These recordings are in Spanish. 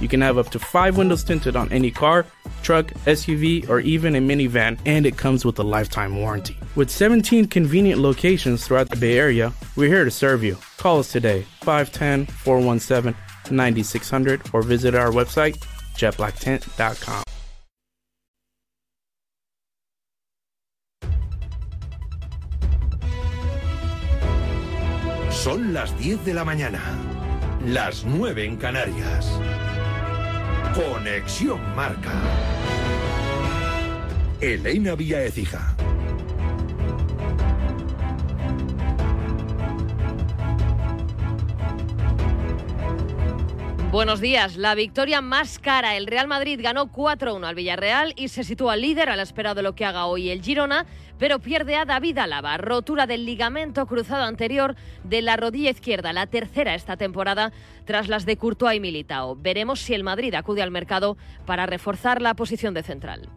You can have up to five windows tinted on any car, truck, SUV, or even a minivan, and it comes with a lifetime warranty. With 17 convenient locations throughout the Bay Area, we're here to serve you. Call us today, 510 417 9600, or visit our website, jetblacktint.com. Son las 10 de la mañana, las 9 en Canarias. Conexión Marca. Elena Vía Ecija. Buenos días. La victoria más cara. El Real Madrid ganó 4-1 al Villarreal y se sitúa líder a la espera de lo que haga hoy el Girona, pero pierde a David Álava. Rotura del ligamento cruzado anterior de la rodilla izquierda, la tercera esta temporada tras las de Courtois y Militao. Veremos si el Madrid acude al mercado para reforzar la posición de central.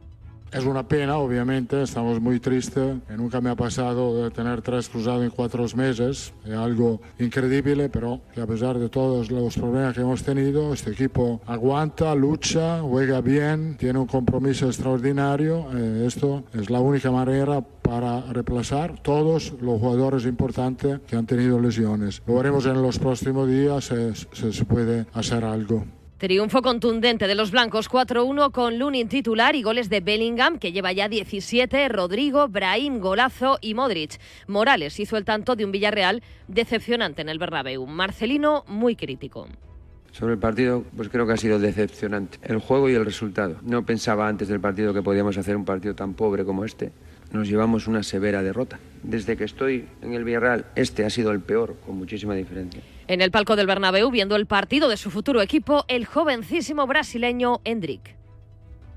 Es una pena, obviamente, estamos muy tristes. Nunca me ha pasado de tener tres cruzados en cuatro meses. Es algo increíble, pero que a pesar de todos los problemas que hemos tenido, este equipo aguanta, lucha, juega bien, tiene un compromiso extraordinario. Eh, esto es la única manera para reemplazar todos los jugadores importantes que han tenido lesiones. Lo veremos en los próximos días si se puede hacer algo. Triunfo contundente de los blancos 4-1 con Lunin titular y goles de Bellingham, que lleva ya 17, Rodrigo, Brahim, Golazo y Modric. Morales hizo el tanto de un Villarreal decepcionante en el Bernabéu. Marcelino muy crítico. Sobre el partido, pues creo que ha sido decepcionante. El juego y el resultado. No pensaba antes del partido que podíamos hacer un partido tan pobre como este nos llevamos una severa derrota. Desde que estoy en el Villarreal, este ha sido el peor, con muchísima diferencia. En el palco del Bernabéu, viendo el partido de su futuro equipo, el jovencísimo brasileño Hendrik.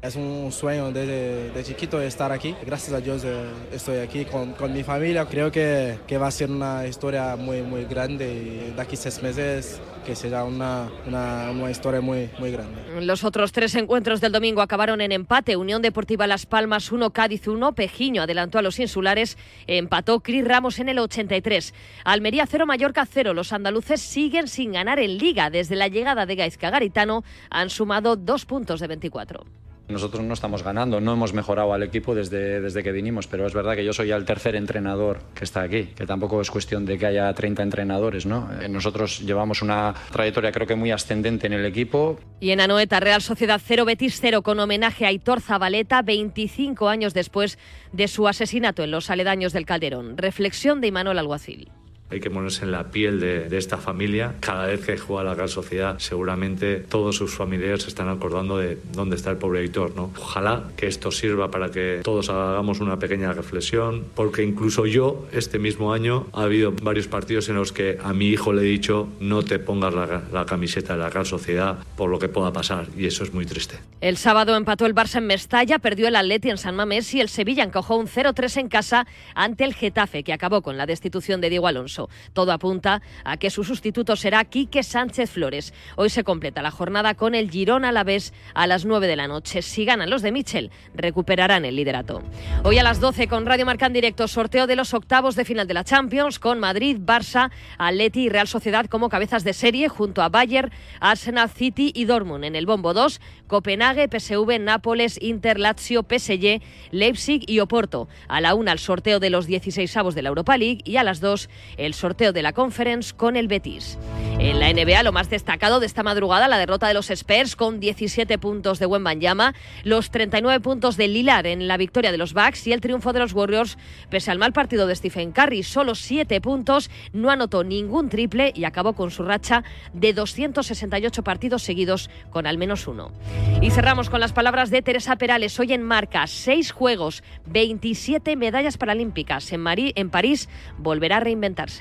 Es un sueño desde de chiquito estar aquí. Gracias a Dios eh, estoy aquí con, con mi familia. Creo que, que, va a ser una historia muy, muy grande y de aquí seis meses que será una, una, una, historia muy, muy grande. Los otros tres encuentros del domingo acabaron en empate. Unión Deportiva Las Palmas 1, Cádiz 1, Pejiño adelantó a los insulares, empató Cris Ramos en el 83. Almería 0, Mallorca 0. Los andaluces siguen sin ganar en Liga. Desde la llegada de Gaizka Garitano han sumado dos puntos de 24. Nosotros no estamos ganando, no hemos mejorado al equipo desde, desde que vinimos, pero es verdad que yo soy el tercer entrenador que está aquí, que tampoco es cuestión de que haya 30 entrenadores, ¿no? Eh, nosotros llevamos una trayectoria creo que muy ascendente en el equipo. Y en Anoeta, Real Sociedad 0, Betis 0, con homenaje a Aitor Zabaleta, 25 años después de su asesinato en los aledaños del Calderón. Reflexión de Imanol Alguacil hay que ponerse en la piel de, esta familia. Cada vez que juega la Real Sociedad, seguramente todos sus familiares se están acordando de dónde está el pobre editor. ¿no? Ojalá que esto sirva para que todos hagamos una pequeña reflexión, porque incluso yo, este mismo año, ha habido varios partidos en los que a mi hijo le he dicho no te pongas la, camiseta de la Real Sociedad por lo que pueda pasar, y eso es muy triste. El sábado empató el Barça en Mestalla, perdió el Atleti en San Mamés y el Sevilla encojó un 0-3 en casa ante el Getafe, que acabó con la destitución de Diego Alonso. Todo apunta a que su sustituto será Quique Sánchez Flores. Hoy se completa la jornada con el Girón a la vez a las 9 de la noche. Si ganan los de Michel, recuperarán el liderato. Hoy a las 12 con Radio Marca en directo, sorteo de los octavos de final de la Champions con Madrid, Barça, Atleti y Real Sociedad como cabezas de serie junto a Bayern, Arsenal, City y Dortmund. En el bombo 2, Copenhague, PSV, Nápoles, Inter, Lazio, PSG, Leipzig y Oporto. A la una el sorteo de los 16 avos de la Europa League y a las 2 el sorteo de la Conference con el Betis. En la NBA, lo más destacado de esta madrugada, la derrota de los Spurs con 17 puntos de Wembanyama, los 39 puntos de Lilar en la victoria de los Bucks y el triunfo de los Warriors, pese al mal partido de Stephen Curry, solo 7 puntos, no anotó ningún triple y acabó con su racha de 268 partidos seguidos con al menos uno. Y cerramos con las palabras de Teresa Perales, hoy en marca, 6 juegos, 27 medallas paralímpicas. En, en París volverá a reinventarse.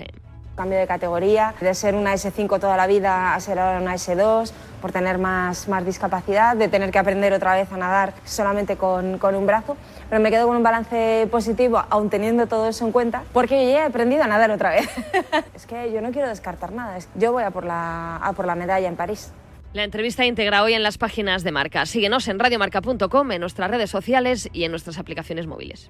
Cambio de categoría, de ser una S5 toda la vida a ser ahora una S2, por tener más, más discapacidad, de tener que aprender otra vez a nadar solamente con, con un brazo. Pero me quedo con un balance positivo, aún teniendo todo eso en cuenta, porque yo ya he aprendido a nadar otra vez. es que yo no quiero descartar nada, yo voy a por la, a por la medalla en París. La entrevista íntegra hoy en las páginas de Marca. Síguenos en radiomarca.com, en nuestras redes sociales y en nuestras aplicaciones móviles.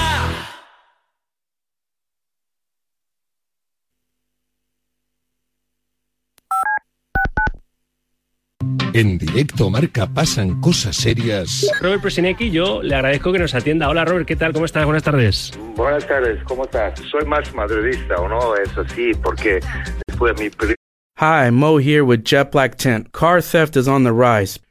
En directo Marca pasan cosas serias. Robert Presinecki, yo le agradezco que nos atienda. Hola Robert, ¿qué tal? ¿Cómo estás? Buenas tardes. Buenas tardes, ¿cómo estás? Soy más madridista, ¿o no? Eso sí, porque después de mi... Hi, Mo here with Jet Black Tent. Car theft is on the rise.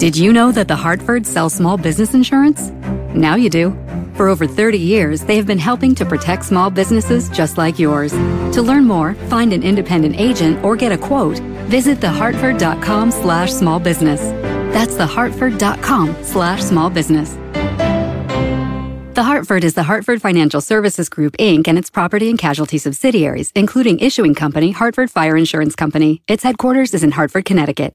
Did you know that the Hartford sells small business insurance? Now you do. For over 30 years, they have been helping to protect small businesses just like yours. To learn more, find an independent agent, or get a quote, visit thehartford.com slash small business. That's thehartford.com slash small business. The Hartford is the Hartford Financial Services Group, Inc., and its property and casualty subsidiaries, including issuing company Hartford Fire Insurance Company. Its headquarters is in Hartford, Connecticut.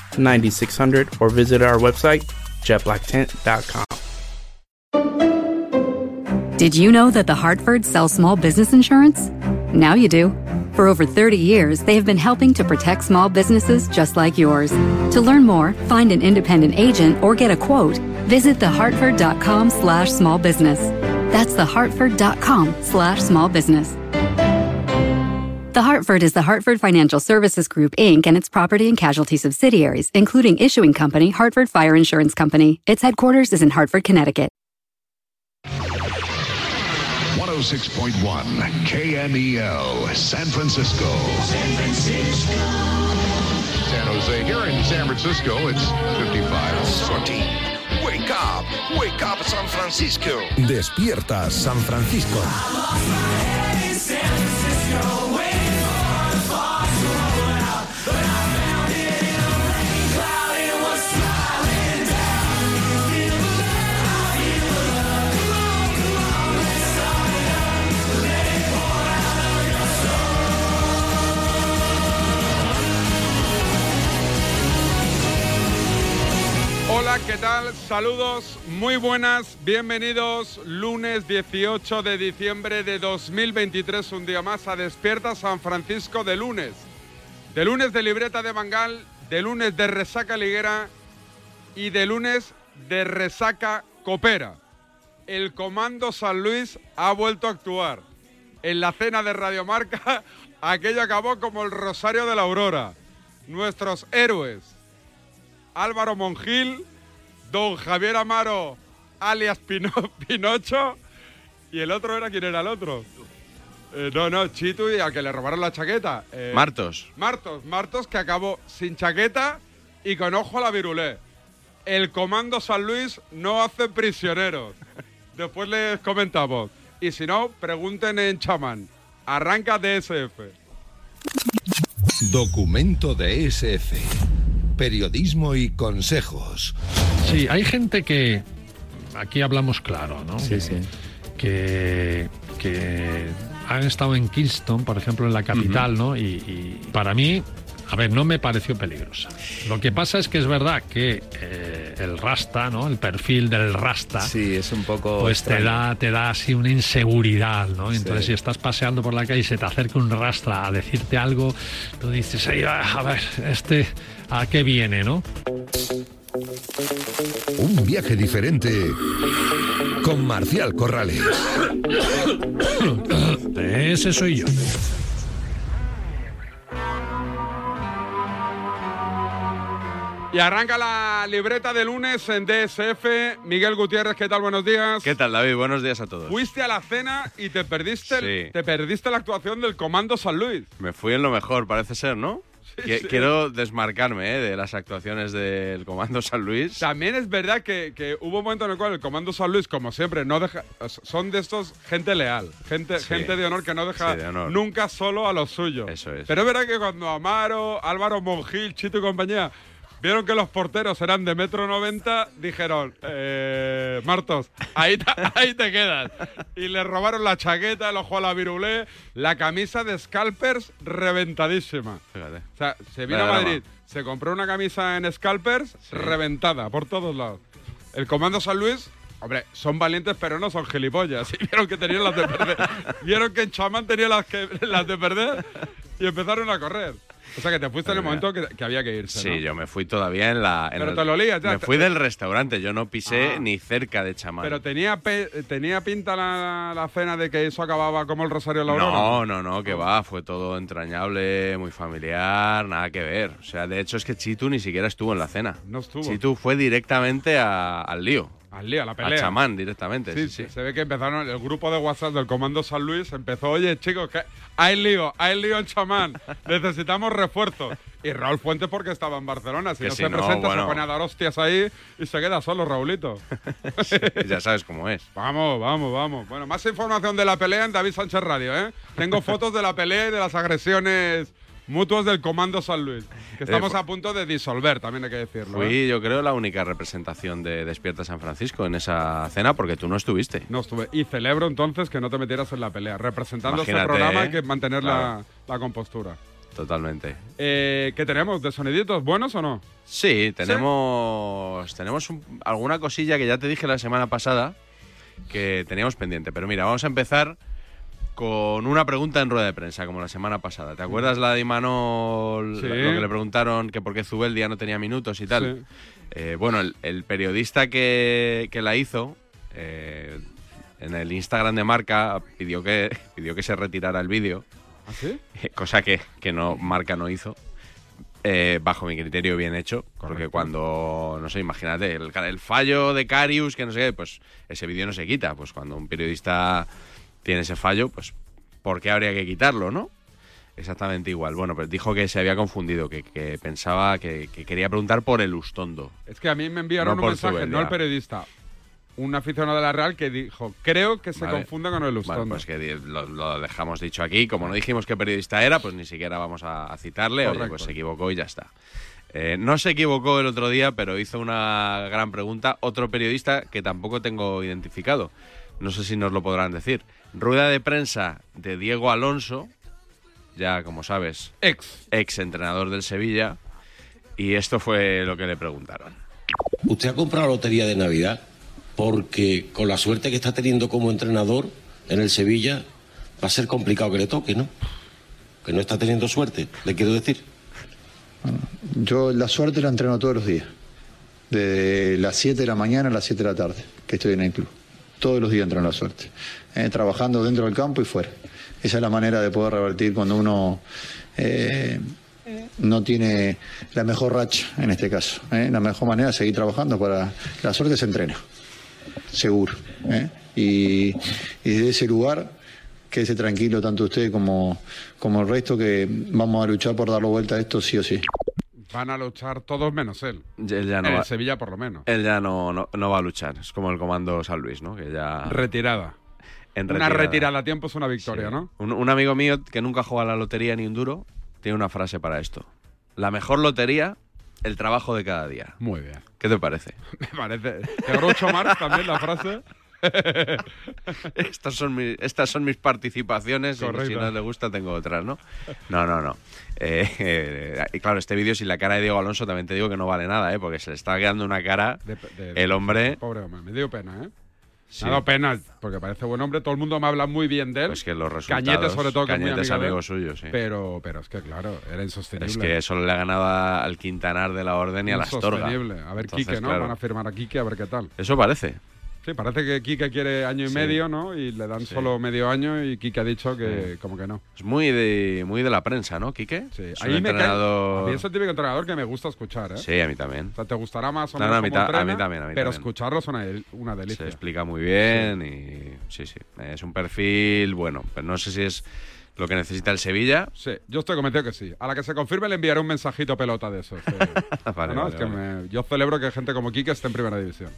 9600, or visit our website, jetblacktent.com. Did you know that the Hartford sells small business insurance? Now you do. For over 30 years, they have been helping to protect small businesses just like yours. To learn more, find an independent agent, or get a quote, visit thehartford.com slash small business. That's thehartford.com slash small business. The Hartford is the Hartford Financial Services Group, Inc., and its property and casualty subsidiaries, including issuing company Hartford Fire Insurance Company. Its headquarters is in Hartford, Connecticut. 106.1 KMEL, San Francisco. San Francisco. San Jose. Here in San Francisco, it's 55. Sortie. Wake up. Wake up, San Francisco. Despierta, San Francisco. Hola, ¿qué tal? Saludos, muy buenas, bienvenidos. Lunes 18 de diciembre de 2023, un día más a Despierta San Francisco de lunes. De lunes de libreta de Bangal, de lunes de resaca liguera y de lunes de resaca copera. El Comando San Luis ha vuelto a actuar. En la cena de Radiomarca, aquello acabó como el Rosario de la Aurora. Nuestros héroes, Álvaro Monjil, don Javier Amaro, alias Pino- Pinocho, y el otro era quién era el otro. Eh, no, no, Chitu y al que le robaron la chaqueta. Eh, Martos. Martos, Martos que acabó sin chaqueta y con ojo a la virulé. El Comando San Luis no hace prisioneros. Después les comentamos. Y si no, pregunten en chamán. Arranca DSF. Documento de SF. Periodismo y consejos. Sí, hay gente que. Aquí hablamos claro, ¿no? Sí, que, sí. Que, que han estado en Kingston, por ejemplo, en la capital, ¿no? Y, y para mí, a ver, no me pareció peligrosa. Lo que pasa es que es verdad que eh, el rasta, ¿no? El perfil del rasta. Sí, es un poco. Pues te da, te da así una inseguridad, ¿no? Entonces, Sí. si estás paseando por la calle y se te acerca un rastra a decirte algo, tú dices, "Ay, a ver, este, ¿a qué viene, no? Un viaje diferente con Marcial Corrales. Ese soy yo. Y arranca la libreta de lunes en DSF. Miguel Gutiérrez, ¿qué tal? Buenos días. ¿Qué tal, David? Buenos días a todos. Fuiste a la cena y te perdiste, el- Sí. te perdiste la actuación del Comando San Luis. Me fui en lo mejor, parece ser, ¿no? Sí. Quiero desmarcarme ¿eh? de las actuaciones del Comando San Luis. También es verdad que, que hubo un momento en el cual el Comando San Luis, como siempre, no deja, son de estos gente leal, gente, Sí. gente de honor que no deja de nunca solo a los suyos. Eso es. Pero es verdad que cuando Amaro, Álvaro Monjil, Chito y compañía vieron que los porteros eran de metro noventa, dijeron, eh, Martos, ahí, te- ahí te quedas. Y le robaron la chaqueta, el ojo a la virulé, la camisa de Scalpers reventadísima. Fíjate. O sea, se vino Vaya a drama. Madrid, se compró una camisa en Scalpers reventada por todos lados. El Comando San Luis, hombre, son valientes pero no son gilipollas. Y vieron que tenían las de perder. vieron que en Chamán tenía las, que, las de perder y empezaron a correr. O sea que te fuiste en el momento que, que había que irse. Sí, ¿no? yo me fui todavía en la. en Pero el- te lo lías ya, Me fui del restaurante, yo no pisé Ah. ni cerca de chamán. Pero tenía, pe- tenía pinta la, la cena de que eso acababa como el Rosario de la Aurora. No, no, no, que va, fue todo entrañable, muy familiar, nada que ver. O sea, de hecho es que Chitu ni siquiera estuvo en la cena. No estuvo. Chitu fue directamente a- al lío. Al lío, a la pelea. A chamán directamente, sí, Sí, sí. se ve que empezaron, el grupo de WhatsApp del Comando San Luis empezó, oye chicos, que hay lío, hay lío en chamán, necesitamos refuerzos. Y Raúl Fuentes porque estaba en Barcelona, si Que no si se no, presenta bueno. se pone a dar hostias ahí y se queda solo Raulito. ya sabes cómo es. Vamos, vamos, vamos. Bueno, más información de la pelea en David Sánchez Radio, ¿eh? Tengo fotos de la pelea y de las agresiones mutuas del Comando San Luis, que estamos fu- a punto de disolver, también hay que decirlo. ¿eh? Fui, yo creo, la única representación de Despierta San Francisco en esa cena porque tú no estuviste. No estuve. Y celebro entonces que no te metieras en la pelea. Representando este programa ¿eh? hay que mantener Claro. la, la compostura. Totalmente. Eh, ¿Qué tenemos? ¿De soniditos buenos o no? Sí, tenemos, tenemos un- alguna cosilla que ya te dije la semana pasada que teníamos pendiente. Pero mira, vamos a empezar con una pregunta en rueda de prensa, como la semana pasada. ¿Te acuerdas la de Imanol, Sí. lo que le preguntaron que por qué Zubeldia no tenía minutos y tal? Sí. Eh, bueno, el, el periodista que, que la hizo, eh, en el Instagram de Marca, pidió que, pidió que se retirara el vídeo. ¿Ah, sí? Cosa que, que no, Marca no hizo. Eh, bajo mi criterio bien hecho, porque cuando, no sé, imagínate, el, el fallo de Carius, que no sé qué, pues ese vídeo no se quita. Pues cuando un periodista tiene ese fallo, pues ¿por qué habría que quitarlo, no? Exactamente igual. Bueno, pues dijo que se había confundido, que, que pensaba que, que quería preguntar por el Ustondo. Es que a mí me enviaron No un mensaje, no el periodista, un aficionado de la Real que dijo, creo que se Vale. confunde con el Bueno, Ustondo. pues que lo, lo dejamos dicho aquí. Como no dijimos qué periodista era, pues ni siquiera vamos a, a citarle. Oye, Correcto. pues se equivocó y ya está. Eh, no se equivocó el otro día, pero hizo una gran pregunta otro periodista que tampoco tengo identificado. No sé si nos lo podrán decir. Rueda de prensa de Diego Alonso, ya como sabes, ex, ex entrenador del Sevilla, y esto fue lo que le preguntaron. Usted ha comprado la lotería de Navidad porque con la suerte que está teniendo como entrenador en el Sevilla va a ser complicado que le toque, ¿no? Que no está teniendo suerte, le quiero decir. Yo la suerte la entreno todos los días. De las 7 de la mañana a las 7 de la tarde, que estoy en el club. Todos los días entreno la suerte. Eh, trabajando dentro del campo y fuera. Esa es la manera de poder revertir cuando uno eh, no tiene la mejor racha, en este caso. ¿eh? La mejor manera es seguir trabajando para... La suerte se entrena, seguro. ¿eh? Y, desde ese lugar, quédese tranquilo tanto usted como, como el resto, que vamos a luchar por darle vuelta a esto sí o sí. Van a luchar todos menos él. Él ya no en va- el Sevilla por lo menos. Él ya no, no, no va a luchar. Es como el comando San Luis, ¿no? Que ya... Retirada. En Una retirada. a tiempo es una victoria, Sí. ¿no? Un, un amigo mío que nunca juega a la lotería ni un duro tiene una frase para esto. La mejor lotería, el trabajo de cada día. Muy bien. ¿Qué te parece? Me parece. Groucho Marx también la frase. estas, son mis, estas son mis participaciones y si no le gusta tengo otras, ¿no? No, no, no. Eh, eh, y claro, este vídeo sin la cara de Diego Alonso también te digo que no vale nada, ¿eh? Porque se le está quedando una cara De- de- el hombre... Pobre hombre, me dio pena, ¿eh? Sí. Me ha dado pena, porque parece buen hombre. Todo el mundo me habla muy bien de él. Pues que los resultados... Cañete, sobre todo, que Cañete es amigo suyo, sí. Pero, pero es que, claro, era insostenible. Es que solo le ha ganado al Quintanar de la Orden y a la Astorga. Insostenible. A ver, Entonces, Quique, ¿no? claro. Van a firmar a Quique a ver qué tal. Eso parece. Sí, parece que Kike quiere año y Sí. medio, ¿no? Y le dan Sí. solo medio año y Kike ha dicho que como que no. Es muy de, muy de la prensa, ¿no, Quique? Sí. Es un Ahí me cae- entrenador- a mí es el típico entrenador que me gusta escuchar, ¿eh? Sí, a mí también. O sea, te gustará más o No, menos no, a mí cómo ta- a mí entrena, también, a mí pero también. escucharlo es una, una Se delicia. explica muy bien y sí, sí. Es un perfil bueno, pero no sé si es lo que necesita el Sevilla. Sí, yo estoy convencido que sí. A la que se confirme le enviaré un mensajito pelota de esos. sí. Vale, No, vale, es que vale. me- yo celebro que gente como Kike esté en primera división.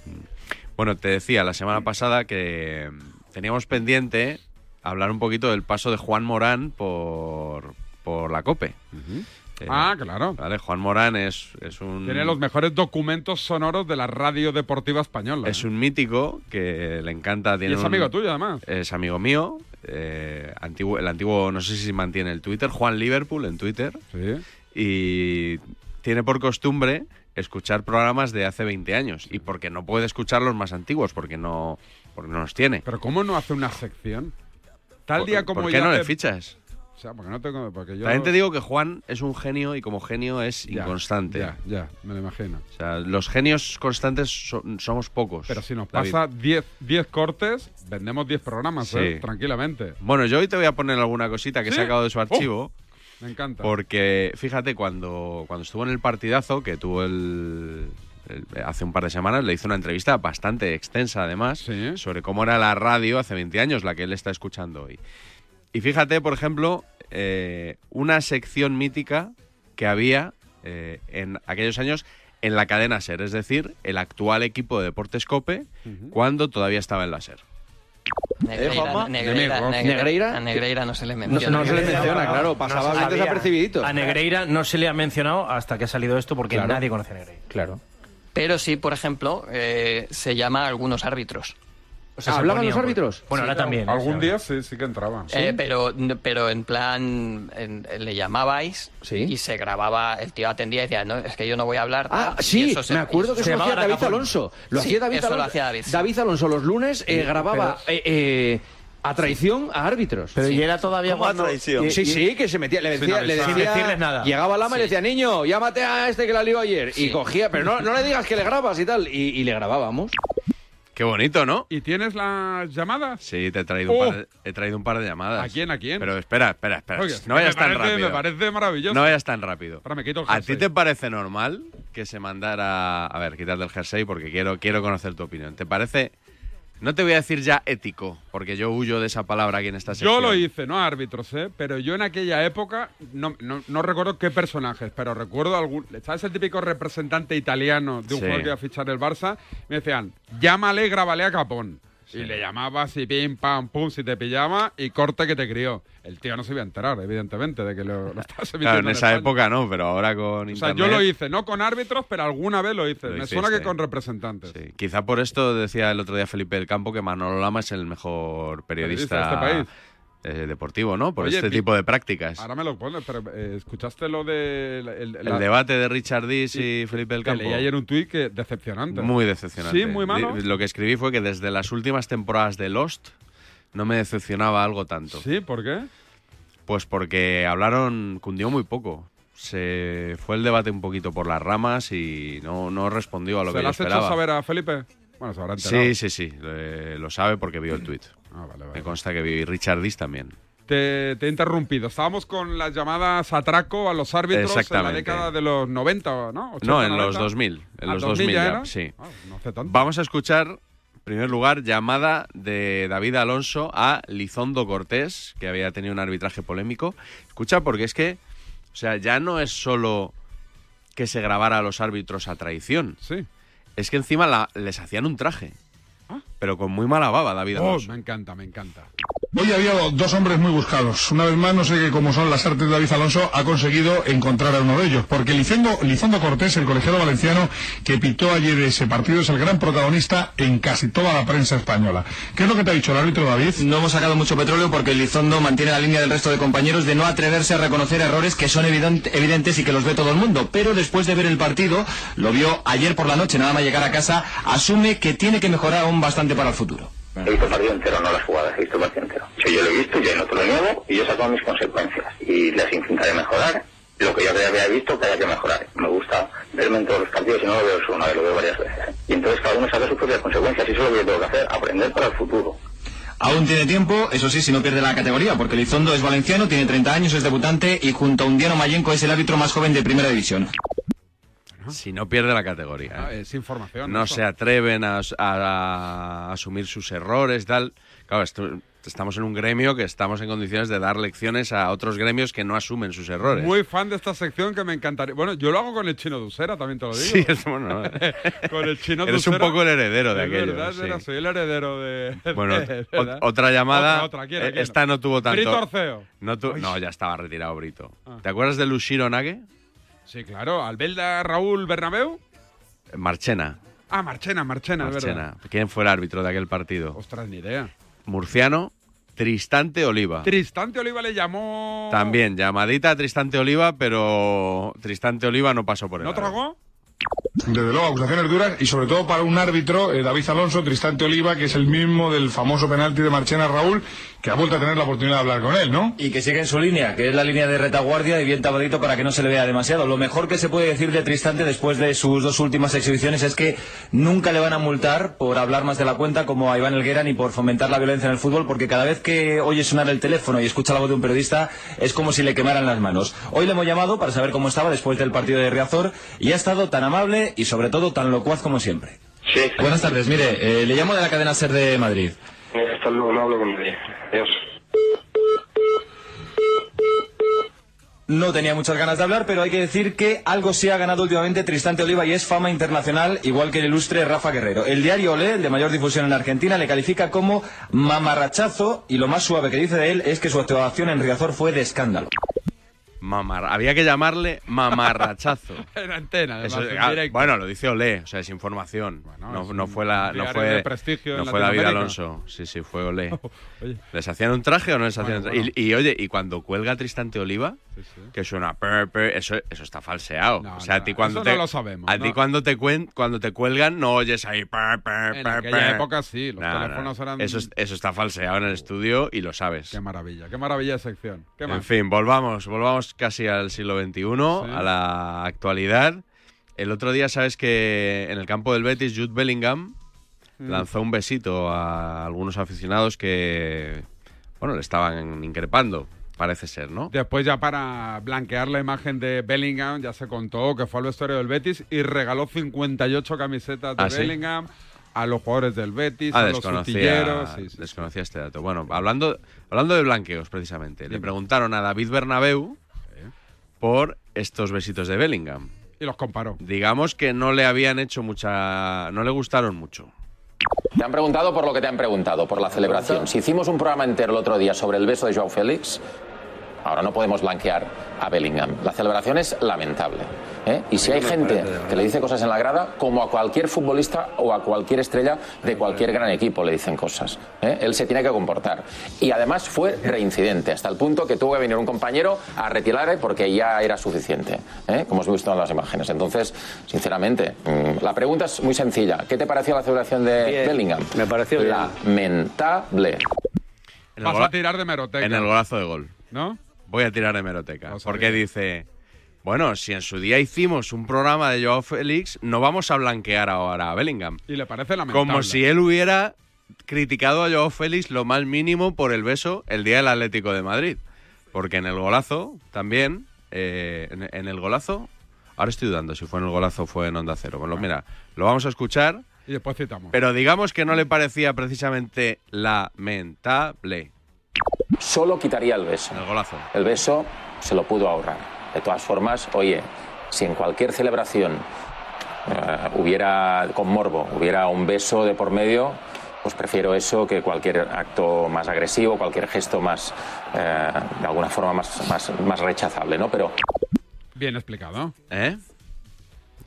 Bueno, te decía la semana pasada que mm, teníamos pendiente hablar un poquito del paso de Juan Morán por, por la COPE. Eh, Ah, claro. Vale, Juan Morán es, es un... Tiene los mejores documentos sonoros de la radio deportiva española. Es ¿eh? un mítico que le encanta. Y Tiene es un- amigo tuyo, además. Es amigo mío. Eh, antiguo, el antiguo, no sé si mantiene el Twitter, Juan Liverpool en Twitter. Sí. Y tiene por costumbre escuchar programas de hace 20 años. Y porque no puede escuchar los más antiguos, porque no, porque no los tiene. Pero ¿cómo no hace una sección? Tal ¿Por- día como ¿Por qué ya no le hace- fichas? O sea, porque no tengo... Porque yo... También te digo que Juan es un genio y como genio es Ya, inconstante. Ya, ya, me lo imagino. O sea, los genios constantes so- somos pocos. Pero si nos David. pasa 10 10 cortes, vendemos 10 programas, Sí. ¿eh? Tranquilamente. Bueno, yo hoy te voy a poner alguna cosita que he ¿Sí? sacado de su Oh, archivo. me encanta. Porque, fíjate, cuando, cuando estuvo en el partidazo, que tuvo el, el- hace un par de semanas, le hizo una entrevista bastante extensa, además, sobre cómo era la radio hace 20 años, la que él está escuchando hoy. Y fíjate, por ejemplo, eh, una sección mítica que había eh, en aquellos años en la cadena SER, es decir, el actual equipo de Deportes Cope, cuando todavía estaba en la SER. Negreira, Juanma? Negreira, Negreira, ¿Negreira? A Negreira no se le No, menciona. no se le menciona, claro, pasaba desapercibidito. A Negreira no se le ha mencionado hasta que ha salido esto porque Claro. nadie conoce a Negreira. Claro. Pero sí, por ejemplo, eh, se llama a algunos árbitros. O sea, se ¿hablaban los árbitros? Bueno, ahora también, ¿eh? Algún Sí, día sí, sí que entraba. Eh, pero, pero en plan, en- le llamabais y se grababa, el tío atendía y decía, no, es que yo no voy a hablar. Ah, tal", y sí, eso se- me acuerdo que se eso lo hacía David. Alonso. Lo Sí, hacía David eso Alonso. lo hacía David. Alonso los lunes eh, Sí, grababa pero- eh, eh, a traición a árbitros. Pero y era todavía ¿Cómo a cuando- traición? y- Sí, sí, que se metía, le Sin decía, le decía, Sin decirles nada. Llegaba Lama y le Sí. decía, niño, llámate a este que la lió ayer. Y cogía, pero no, no le digas que le grabas y tal. Y, y le grabábamos. Qué bonito, ¿no? ¿Y tienes las llamadas? Sí, te he traído, un, Oh. par de, he traído un par de llamadas. ¿A quién, a quién? Pero espera, espera, espera. Oye, no vayas tan rápido. me parece maravilloso. No vayas tan rápido. Ahora me quito el ¿A jersey. ti te parece normal que se mandara... A ver, quítate el jersey porque quiero, quiero conocer tu opinión. ¿Te parece... No te voy a decir ya ético, porque yo huyo de esa palabra aquí en esta sección. Yo lo hice, no árbitros, ¿eh? Pero yo en aquella época, no, no, no recuerdo qué personajes, pero recuerdo algún. ¿Sabes el típico representante italiano de un Sí. jugador que iba a fichar el Barça? Me decían, llámale, grábale a Capón. Y le llamabas y pim, pam, pum, si te pillaba y corte que te crió. El tío no se iba a enterar, evidentemente, de que lo, lo estabas Claro, en esa España. época no, pero ahora con O sea, yo lo hice, no con árbitros, pero alguna vez lo hice. Lo Me suena que con representantes. Sí, Quizá por esto decía el otro día Felipe del Campo que Manolo Lama es el mejor Periodista de periodista este país. Eh, deportivo, ¿no? Por Oye, este tipo de prácticas. Ahora me lo pones, pero eh, ¿escuchaste lo de el, El debate de Richard Dis y Felipe del Campo. leí ayer un tuit que decepcionante. Muy decepcionante. Sí, muy malo. Lo que escribí fue que desde las últimas temporadas de Lost no me decepcionaba algo tanto. Sí, ¿por qué? Pues porque hablaron, cundió muy poco. Se fue el debate un poquito por las ramas y no, no respondió a lo ¿Se que lo yo has hecho esperaba. saber a Felipe? Bueno, se habrá enterado. Sí, sí, sí. eh, lo sabe porque vio el tuit. Ah, vale, vale. Me consta que vi Richard Dis también. Te, te he interrumpido. Estábamos con las llamadas atraco a los árbitros en la década de los 90, ¿no? 80, No, en 90. los 2000. En Ah, los 2000 2000 ya era. sí. Ah, no hace tanto. Vamos a escuchar, en primer lugar, llamada de David Alonso a Lizondo Cortés, que había tenido un arbitraje polémico. Escucha, porque es que, o sea, ya no es solo que se grabara a los árbitros a traición. Sí. Es que encima la- les hacían un traje. Pero con muy mala baba, David Oh, Alonso. me encanta, me encanta. Hoy había dos hombres muy buscados. Una vez más, no sé qué como son las artes de David Alonso, ha conseguido encontrar a uno de ellos. Porque Lizondo, Lizondo Cortés, el colegiado valenciano que pitó ayer ese partido, es el gran protagonista en casi toda la prensa española. ¿Qué es lo que te ha dicho el árbitro David? No hemos sacado mucho petróleo porque Elizondo mantiene la línea del resto de compañeros de no atreverse a reconocer errores que son evident- evidentes y que los ve todo el mundo. Pero después de ver el partido, lo vio ayer por la noche, nada más llegar a casa, asume que tiene que mejorar aún bastante para el futuro. He visto el partido entero, no las jugadas, he visto el partido entero. Si yo lo he visto, yo no te lo niego y yo he sacado mis consecuencias. Y las intentaré mejorar. Lo que yo había visto, que haya que mejorar. Me gusta verme en todos los partidos y no lo veo solo una vez, lo veo varias veces. Y entonces cada uno sabe sus propias consecuencias y eso es lo que yo tengo que hacer, aprender para el futuro. Aún tiene tiempo, eso sí, si no pierde la categoría, porque Elizondo es valenciano, tiene 30 años, es debutante y junto a Undiano Mayenco es el árbitro más joven de primera división. Si no pierde la categoría. Ah, ¿eh? es información. no eso. se atreven a, a- a asumir sus errores, tal. Claro, esto- estamos en un gremio que estamos en condiciones de dar lecciones a otros gremios que no asumen sus errores. Muy fan de esta sección que me encantaría. Bueno, yo lo hago con el chino de Usera, también te lo digo. Sí, es bueno. con el chino de Eres un Usera. poco el heredero de Es aquello, verdad, sí. soy el heredero de. Bueno, de- otra llamada. Otra, otra, ¿quién, eh? Esta no tuvo tanto. Brito Orceo. No, tu- Uy. no, ya estaba retirado Brito. Ah. ¿Te acuerdas de Lushiro Nage? Sí, claro. Albelda Raúl Bernabeu. Marchena. Ah, Marchena, Marchena, es verdad. Marchena. ¿Quién fue el árbitro de aquel partido? Ostras, ni idea. Murciano, Tristante Oliva. Tristante Oliva le llamó. También, llamadita a Tristante Oliva, pero Tristante Oliva no pasó por el ¿No tragó? Desde luego, acusaciones duras y sobre todo para un árbitro, eh, David Alonso, Tristante Oliva, que es el mismo del famoso penalti de Marchena Raúl, que ha vuelto a tener la oportunidad de hablar con él, ¿no? Y que sigue en su línea, que es la línea de retaguardia y bien tapadito para que no se le vea demasiado. Lo mejor que se puede decir de Tristante después de sus dos últimas exhibiciones es que nunca le van a multar por hablar más de la cuenta como a Iván Elguera ni por fomentar la violencia en el fútbol, porque cada vez que oye sonar el teléfono y escucha la voz de un periodista es como si le quemaran las manos. Hoy le hemos llamado para saber cómo estaba después del partido de Riazor y ha estado tan amable y sobre todo tan locuaz como siempre. Sí. Buenas tardes, mire, eh, le llamo de la cadena SER de Madrid. Hasta luego, no hablo con. Adiós. No tenía muchas ganas de hablar, pero hay que decir que algo sí ha ganado últimamente Tristante Oliva y es fama internacional, igual que el ilustre Rafa Guerrero. El diario Olé, el de mayor difusión en Argentina, le califica como mamarrachazo y lo más suave que dice de él es que su actuación en Riazor fue de escándalo. Mamar- Había que llamarle mamarrachazo. En antena, además, Eso- en ah, bueno, lo dice Olé, o sea, es información. no, es no fue la, no fue, de prestigio no fue David. Alonso. Sí, sí, fue Olé. ¿Les hacían un traje o no les hacían Bueno, un traje? Y, y, oye, y cuando cuelga Tristante Oliva, que suena per, per, eso, eso está falseado. o sea, a ti cuando eso te, no lo sabemos, a ti no. cuando te cuen- cuando te cuelgan no oyes ahí per, per, En per, aquella per. época sí, los No, no, teléfonos eran- Eso, es- eso está falseado en el estudio y lo sabes. Qué maravilla, qué maravilla sección. En fin, volvamos, volvamos casi al siglo XXI, a la actualidad. El otro día, sabes que en el campo del Betis, Jude Bellingham Mm. lanzó un besito a algunos aficionados que, bueno, le estaban increpando, parece ser, ¿no? Después ya para blanquear la imagen de Bellingham, ya se contó que fue al vestuario del Betis y regaló 58 camisetas de ¿Ah, sí? Bellingham a los jugadores del Betis, Ah, a los desconocía, utilleros. sí, sí. desconocía este dato. Bueno, hablando, hablando de blanqueos, precisamente, le preguntaron a David Bernabeu por estos besitos de Bellingham. Y los comparó. Digamos que no le habían hecho mucha... no le gustaron mucho. Te han preguntado por lo que te han preguntado, por la celebración. Si hicimos un programa entero el otro día sobre el beso de Joao Félix, ahora no podemos blanquear a Bellingham. La celebración es lamentable. ¿eh? Y si hay gente que le dice cosas en la grada, como a cualquier futbolista o a cualquier estrella de cualquier gran equipo le dicen cosas. ¿eh? Él se tiene que comportar. Y además fue reincidente, hasta el punto que tuvo que venir un compañero a retirarle porque ya era suficiente, ¿eh? como hemos visto en las imágenes. Entonces, sinceramente, mm, la pregunta es muy sencilla. ¿Qué te pareció la celebración de Bien. Bellingham? Me pareció lamentable. Vas a tirar de meroteca. En el golazo de gol. ¿No? Voy a tirar de meroteca. Porque dice, bueno, si en su día hicimos un programa de Joao Félix, no vamos a blanquear ahora a Bellingham. Y le parece lamentable. Como si él hubiera criticado a Joao Félix lo más mínimo por el beso el día del Atlético de Madrid. Porque en el golazo también, eh, en, en el golazo, ahora estoy dudando si fue en el golazo o fue en Onda Cero. Bueno, mira, lo vamos a escuchar, Y después citamos. pero digamos que no le parecía precisamente lamentable. Solo quitaría el beso. El golazo. El beso se lo pudo ahorrar. De todas formas, oye, si en cualquier celebración eh, hubiera, con morbo, hubiera un beso de por medio, pues prefiero eso que cualquier acto más agresivo, cualquier gesto más, eh, de alguna forma más, más, más rechazable, ¿no? Pero Bien explicado. ¿Eh?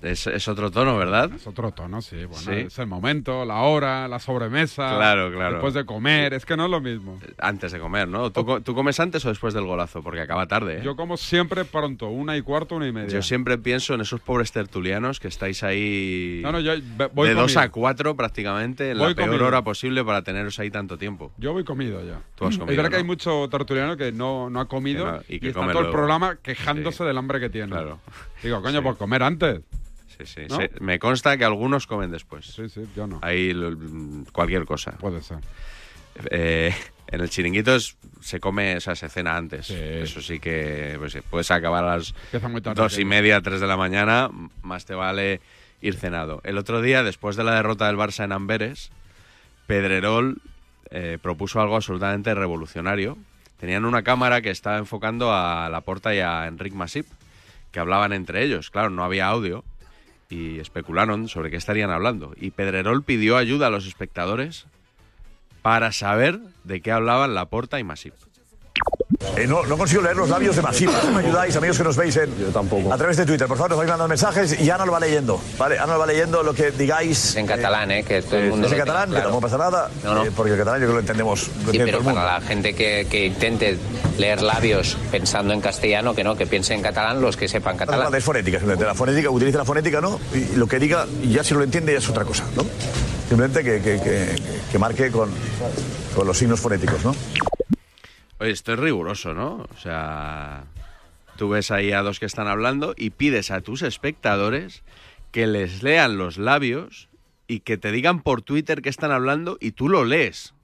Es, es otro tono, ¿verdad? Es otro tono, sí. Bueno, Sí. es el momento, la hora, la sobremesa. Claro, claro. Después de comer, es que no es lo mismo. Antes de comer, ¿no? ¿Tú, co- tú comes antes o después del golazo? Porque acaba tarde, ¿eh? Yo como siempre pronto, una y cuarto, una y media. Yo siempre pienso en esos pobres tertulianos que estáis ahí No, no, yo voy de dos comido. a cuatro prácticamente, en Voy la peor comido. hora posible para teneros ahí tanto tiempo. Yo voy comido ya. Tú has Es comido, verdad que hay mucho tertuliano que no, no ha comido Que y y, que está todo el programa quejándose del hambre que tiene. Claro. Digo, coño, por comer antes. Sí, sí. ¿No? Se- me consta que algunos comen después. Sí, sí, yo no. Ahí lo- cualquier cosa. Puede ser. Eh, en el chiringuito es- se come, o sea, se cena antes. Eso sí que pues, puedes acabar a las Empieza muy tarde dos y aquello. media, tres de la mañana, más te vale ir cenado. El otro día, después de la derrota del Barça en Amberes, Pedrerol eh, propuso algo absolutamente revolucionario. Tenían una cámara que estaba enfocando a Laporta y a Enric Masip, que hablaban entre ellos. Claro, no había audio y especularon sobre qué estarían hablando. Y Pedrerol pidió ayuda a los espectadores para saber de qué hablaban Laporta y Masip. Eh, no, no consigo leer los labios de Masip. ¿Me ayudáis, amigos que nos veis en, a través de Twitter? Por favor, nos vais mandando mensajes y Ana lo va leyendo. ¿vale? Ana lo va leyendo lo que digáis. En catalán, ¿eh? Que todo el Eh, mundo es en catalán, tenga que tampoco pasa nada, No, no. eh, porque el catalán yo creo que lo entendemos. Lo Sí, entiende pero todo el mundo. para la gente que, que intente leer labios pensando en castellano, que no, que piense en catalán los que sepan catalán. es fonética, simplemente. La fonética, utiliza la fonética, ¿no? Y lo que diga, ya si lo entiende, ya es otra cosa, ¿no? Simplemente que, que, que- que marque con, con los signos fonéticos, ¿no? Oye, esto es riguroso, ¿no? O sea, tú ves ahí a dos que están hablando y pides a tus espectadores que les lean los labios y que te digan por Twitter que están hablando y tú lo lees.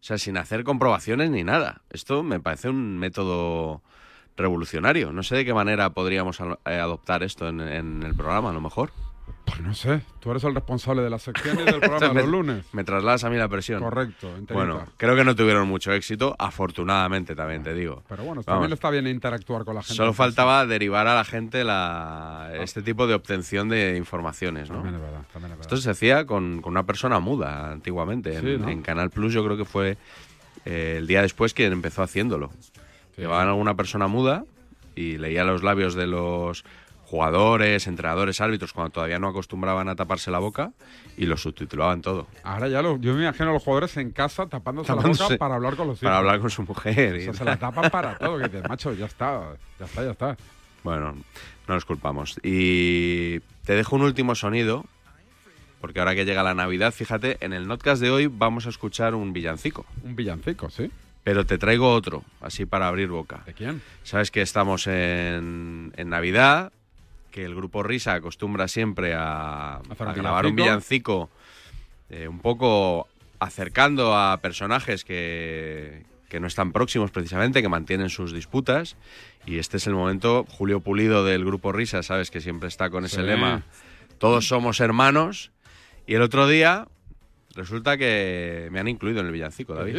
O sea, sin hacer comprobaciones ni nada. Esto me parece un método revolucionario. No sé de qué manera podríamos eh, adoptar esto en, en el programa, a lo mejor. Pues no sé, tú eres el responsable de la sección y del programa me, los lunes. me trasladas a mí la presión. Correcto, enterita. Bueno, creo que no tuvieron mucho éxito, afortunadamente también te digo. Pero bueno, Vamos. también está bien interactuar con la gente. Solo faltaba derivar a la gente la, este tipo de obtención de informaciones, ¿no? También es verdad, también es verdad. Esto se hacía con, con una persona muda antiguamente. Sí, en, ¿no? en Canal Plus yo creo que fue eh, el día después quien empezó haciéndolo. Llevaban a alguna persona muda y leía los labios de los jugadores, entrenadores, árbitros, cuando todavía no acostumbraban a taparse la boca y lo subtitulaban todo. Ahora ya lo, yo me imagino a los jugadores en casa tapándose, la boca para hablar con los hijos. Para hablar con su mujer. O y sea, se la tapan para todo, que dices, macho, ya está, ya está, ya está. Bueno, no nos culpamos. Y te dejo un último sonido, porque ahora que llega la Navidad, fíjate, en el notcast de hoy vamos a escuchar un villancico. Un villancico, ¿sí? Pero te traigo otro, así para abrir boca. ¿De quién? Sabes que estamos en, en Navidad, que el grupo Risa acostumbra siempre a, grabar un villancico eh, un poco acercando a personajes que, que no están próximos precisamente, que mantienen sus disputas. Y este es el momento, Julio Pulido del grupo Risa, sabes que siempre está con ese Sí. lema, todos somos hermanos. Y el otro día resulta que me han incluido en el villancico, David.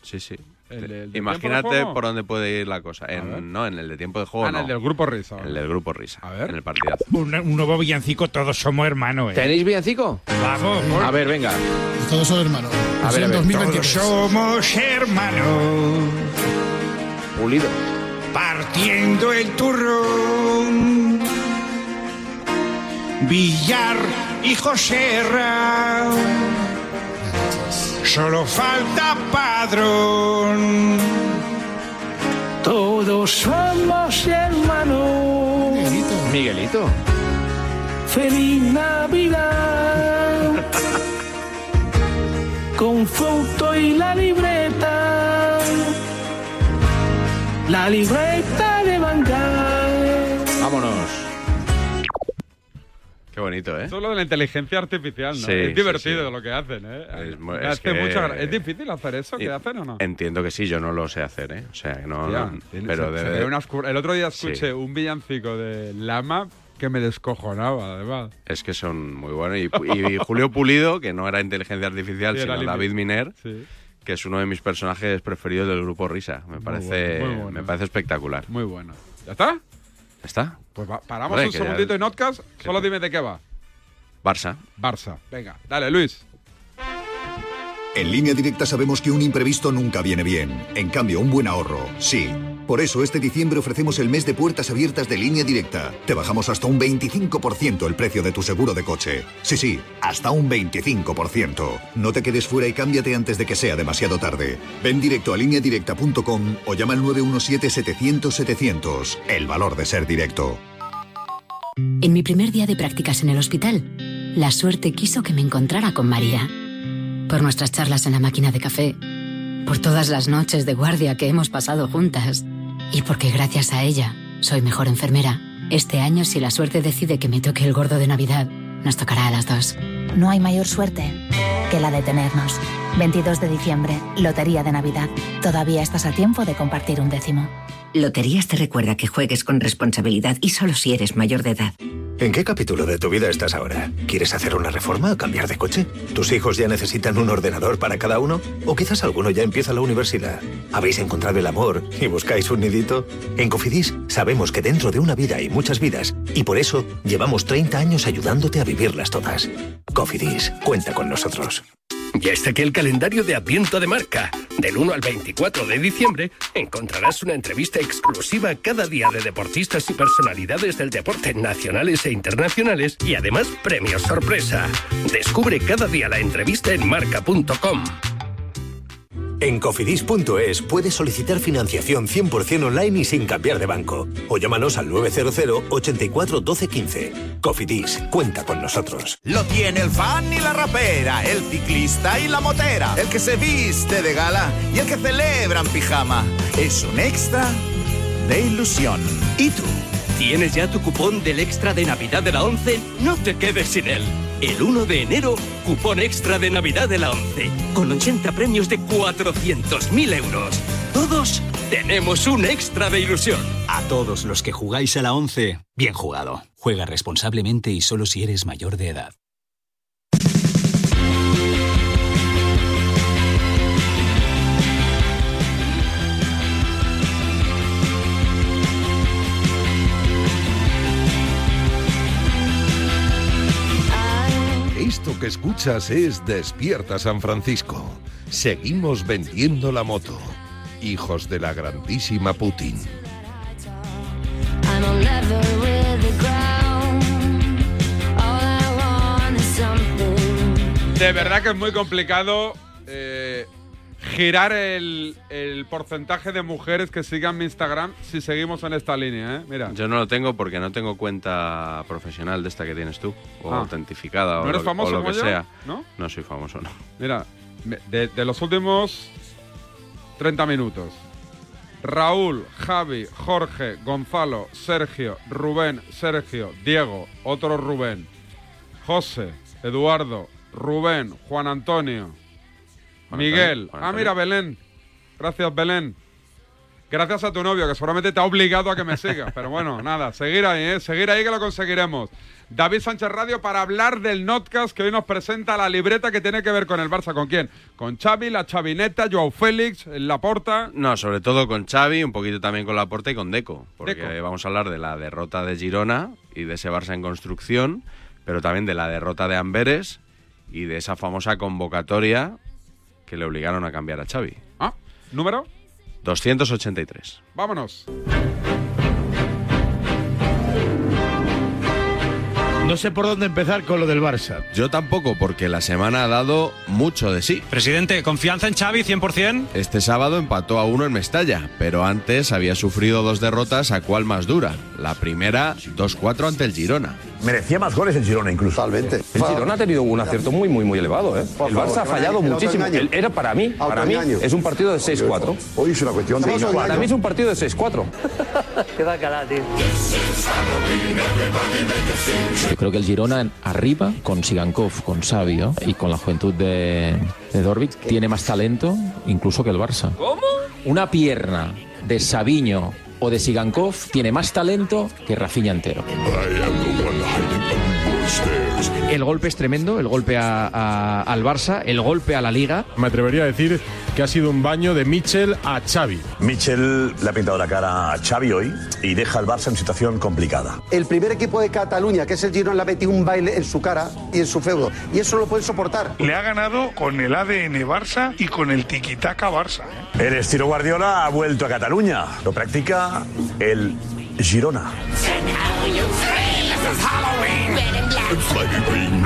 Sí, sí. ¿El de- el de Imagínate por dónde puede ir la cosa. En, no, en el de tiempo de juego. Ah, en el del grupo Risa. En el del grupo Risa. A ver. En el partidazo. Un, un nuevo villancico, todos somos hermanos. ¿eh? ¿Tenéis villancico? Vamos. A ver, venga. Todos somos hermanos. A ver, a ver. Todos somos hermanos. Pulido. Partiendo el turrón. Villar y Joserra. Solo falta padrón. Todos somos hermanos. Miguelito. Feliz Navidad. Con foto y la libreta. La libreta Qué bonito, ¿eh? Eso es lo de la inteligencia artificial, ¿no? Sí, es divertido sí. lo que hacen, ¿eh? Es mu- Me es hace que- mucha gra- ¿Es difícil hacer eso que hacen o no? Entiendo que sí, yo no lo sé hacer, ¿eh? O sea, no. No- pero se- se El otro día escuché un villancico de Lama que me descojonaba, además. Es que son muy buenos. Y, y Julio Pulido, que no era inteligencia artificial, sino. David Miner, que es uno de mis personajes preferidos del grupo Risa. Me parece, bueno, muy bueno. me parece espectacular. Muy bueno. ¿Ya está? ¿Está? Pues va- paramos Hombre, un que ya- segundito en Notcast. Solo dime de qué va. Barça. Barça. Venga, dale, Luis. En línea directa sabemos que un imprevisto nunca viene bien. En cambio, un buen ahorro, sí. Por eso este diciembre ofrecemos el mes de puertas abiertas de línea directa. Te bajamos hasta un 25% el precio de tu seguro de coche. Sí, sí, hasta un 25%. No te quedes fuera y cámbiate antes de que sea demasiado tarde. Ven directo a lineadirecta.com o llama al 917-700-700. El valor de ser directo. En mi primer día de prácticas en el hospital, la suerte quiso que me encontrara con María. Por nuestras charlas en la máquina de café, por todas las noches de guardia que hemos pasado juntas y porque gracias a ella soy mejor enfermera. Este año, si la suerte decide que me toque el gordo de Navidad, nos tocará a las dos. No hay mayor suerte que la de tenernos. 22 de diciembre, Lotería de Navidad. Todavía estás a tiempo de compartir un décimo. Loterías te recuerda que juegues con responsabilidad y solo si eres mayor de edad. ¿En qué capítulo de tu vida estás ahora? ¿Quieres hacer una reforma o cambiar de coche? ¿Tus hijos ya necesitan un ordenador para cada uno? ¿O quizás alguno ya empieza la universidad? ¿Habéis encontrado el amor y buscáis un nidito? En Cofidis sabemos que dentro de una vida hay muchas vidas y por eso llevamos 30 años ayudándote a vivirlas todas. Cofidis, cuenta con nosotros. Ya está aquí el calendario de Adviento de Marca. Del 1 al 24 de diciembre encontrarás una entrevista exclusiva cada día de deportistas y personalidades del deporte nacionales e internacionales y además premios sorpresa. Descubre cada día la entrevista en marca.com. En cofidis.es puedes solicitar financiación 100% online y sin cambiar de banco. O llámanos al 900 84 12 15. Cofidis, cuenta con nosotros. Lo tiene el fan y la rapera, el ciclista y la motera, el que se viste de gala y el que celebra en pijama. Es un extra de ilusión. ¿Y tú? ¿Tienes ya tu cupón del extra de Navidad de la 11? No te quedes sin él. El 1 de enero, cupón extra de Navidad de la 11, con 80 premios de 400.000 euros. Todos tenemos un extra de ilusión. A todos los que jugáis a la 11, bien jugado. Juega responsablemente y solo si eres mayor de edad. Esto que escuchas es Despierta San Francisco. Seguimos vendiendo la moto. Hijos de la grandísima Putin. De verdad que es muy complicado eh, girar el, el porcentaje de mujeres que sigan mi Instagram si seguimos en esta línea, ¿eh? Mira. Yo no lo tengo porque no tengo cuenta profesional de esta que tienes tú, o Ah. autentificada, ¿No o eres lo, famoso o lo que yo? sea. ¿No? No soy famoso, no. Mira, de, de los últimos 30 minutos. Raúl, Javi, Jorge, Gonzalo, Sergio, Rubén, Sergio, Diego, otro Rubén, José, Eduardo, Rubén, Juan Antonio, Miguel. Ah, mira, Belén. Gracias, Belén. Gracias a tu novio, que seguramente te ha obligado a que me sigas. Pero bueno, nada, seguir ahí, ¿eh? Seguir ahí que lo conseguiremos. David Sánchez Radio para hablar del Notcast que hoy nos presenta la libreta que tiene que ver con el Barça. ¿Con quién? Con Xavi, la Chavineta, Joao Félix, Laporta. No, sobre todo con Xavi, un poquito también con Laporta y con Deco, porque Deco. vamos a hablar de la derrota de Girona y de ese Barça en construcción, pero también de la derrota de Amberes y de esa famosa convocatoria que le obligaron a cambiar a Xavi. Ah, ¿número? 283. Vámonos. No sé por dónde empezar con lo del Barça. Yo tampoco, porque la semana ha dado mucho de sí. Presidente, ¿confianza en Xavi 100%? Este sábado empató a uno en Mestalla, pero antes había sufrido dos derrotas a cuál más dura. La primera, 2-4 ante el Girona. Merecía más goles el Girona incluso. Totalmente. El Girona ha tenido un acierto muy, muy, muy elevado. ¿eh? El Barça ha fallado muchísimo. El- Era para mí, para mí, es un partido de 6-4. Hoy es una cuestión de... Para mí es un partido de 6-4. Qué bacala, tío. Yo creo que el Girona arriba, con Sigankov, con Sabio y con la juventud de, de Dorvic, tiene más talento incluso que el Barça. ¿Cómo? Una pierna de Sabiño o de Sigankov tiene más talento que Rafinha entero. El golpe es tremendo, el golpe a- a- al Barça, el golpe a la Liga. Me atrevería a decir que ha sido un baño de Mitchell a Xavi. Michel le ha pintado la cara a Xavi hoy y deja al Barça en situación complicada. El primer equipo de Cataluña, que es el Girona, le ha metido un baile en su cara y en su feudo. Y eso no lo pueden soportar. Le ha ganado con el ADN Barça y con el tiquitaca Barça. ¿eh? El estilo Guardiola ha vuelto a Cataluña. Lo practica el Girona.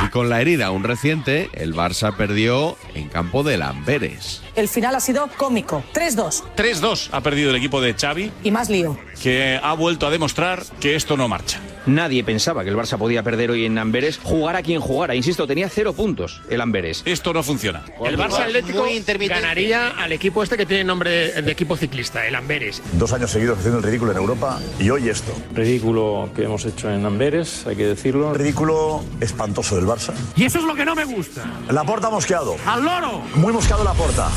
Y con la herida aún reciente, el Barça perdió en campo de Lamberes. El final ha sido cómico. 3-2 3-2 ha perdido el equipo de Xavi, y más lío. que ha vuelto a demostrar que esto no marcha. Nadie pensaba que el Barça podía perder hoy en Amberes, jugara quien jugara. Insisto, tenía cero puntos el Amberes. Esto no funciona. El Barça Atlético ganaría al equipo este que tiene nombre de equipo ciclista, el Amberes. Dos años seguidos haciendo el ridículo en Europa y hoy esto. Ridículo que hemos hecho en Amberes, hay que decirlo. Ridículo espantoso del Barça. Y eso es lo que no me gusta. La porta mosqueado. ¡Al loro! Muy mosqueado la porta.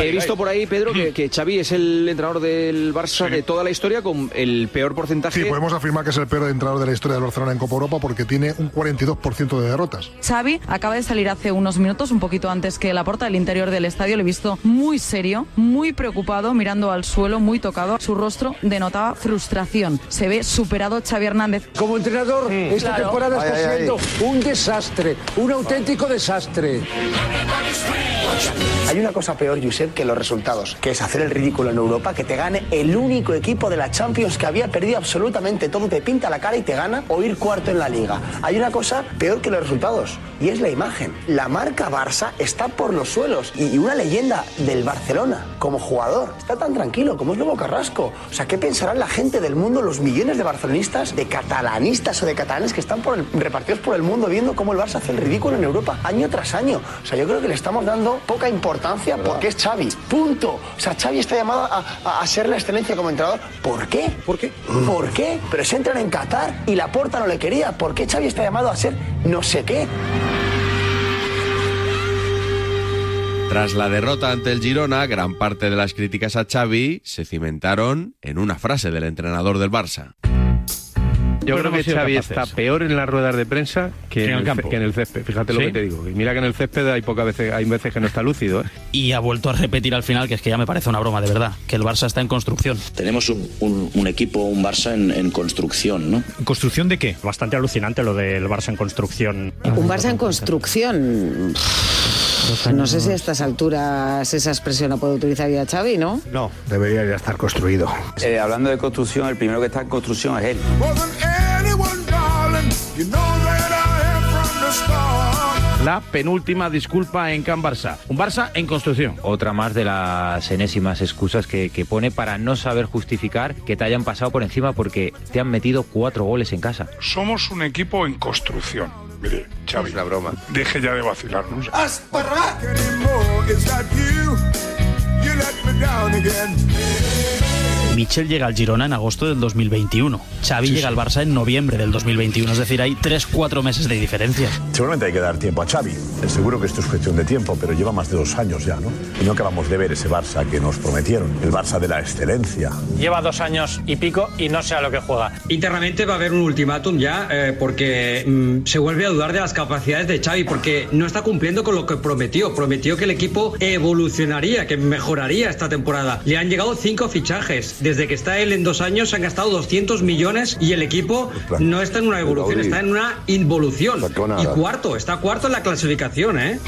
He visto por ahí, Pedro, que, que Xavi es el entrenador del Barça de toda la historia con el peor porcentaje. Sí, podemos afirmar que es el peor entrenador de la historia del Barcelona en Copa Europa porque tiene un 42% de derrotas. Xavi acaba de salir hace unos minutos, un poquito antes que la puerta del interior del estadio. Le he visto muy serio, muy preocupado, mirando al suelo, muy tocado. Su rostro denotaba frustración. Se ve superado Xavi Hernández. Como entrenador, esta Claro. temporada está Ay, ay, ay. siendo un desastre, un auténtico desastre. Hay una cosa peor, Josep, que los resultados, que es hacer el ridículo en Europa, que te gane el único equipo de la Champions que había perdido absolutamente todo, te pinta la cara y te gana, o ir cuarto en la liga. Hay una cosa peor que los resultados, y es la imagen. La marca Barça está por los suelos, y una leyenda del Barcelona como jugador está tan tranquilo como es Lobo Carrasco. O sea, ¿qué pensarán la gente del mundo, los millones de barcelonistas, de catalanistas o de catalanes que están por el- repartidos por el mundo viendo cómo el Barça hace el ridículo en Europa año tras año? O sea, yo creo que le estamos dando poca importancia porque es Xavi. Punto. O sea, Xavi está llamado a, a- a ser la excelencia como entrenador. ¿Por qué? ¿Por qué? ¿Por qué? Pero se entran en Qatar y la porta no le quería. ¿Por qué Xavi está llamado a ser no sé qué? Tras la derrota ante el Girona, gran parte de las críticas a Xavi se cimentaron en una frase del entrenador del Barça. Yo creo que Xavi capaces. está peor en las ruedas de prensa que, en el ce- campo. que en el césped. Fíjate lo que te digo. Y mira que en el césped hay pocas veces, hay veces que no está lúcido. ¿eh? Y ha vuelto a repetir al final que es que ya me parece una broma de verdad, que el Barça está en construcción. Tenemos un, un- un equipo, un Barça en, en construcción, ¿no? ¿Construcción de qué? Bastante alucinante lo del Barça en construcción. Un Barça en construcción. No sé si a estas alturas esa expresión la puede utilizar ya Xavi, ¿no? No, debería ya estar construido. Eh, hablando de construcción, el primero que está en construcción es él. La penúltima disculpa en Can Barça. Un Barça en construcción. Otra más de las enésimas excusas que, que pone para no saber justificar que te hayan pasado por encima porque te han metido cuatro goles en casa. Somos un equipo en construcción. Mire, Xavi, la broma. deje ya de vacilarnos. Michel llega al Girona en agosto del 2021. Xavi llega al Barça en noviembre del 2021. Es decir, hay 3-4 meses de diferencia. Seguramente hay que dar tiempo a Xavi. Seguro que esto es cuestión de tiempo, pero lleva más de dos años ya, ¿no? Y no acabamos de ver ese Barça que nos prometieron, el Barça de la excelencia. Lleva dos años y pico y no sé a lo que juega. Internamente va a haber un ultimátum ya eh, porque mm, se vuelve a dudar de las capacidades de Xavi porque no está cumpliendo con lo que prometió. Prometió que el equipo evolucionaría, que mejoraría esta temporada. Le han llegado cinco fichajes. Desde que está él en dos años se han gastado 200 millones y el equipo no está en una evolución, está en una involución. Y cuarto, está cuarto en la clasificación, ¿eh?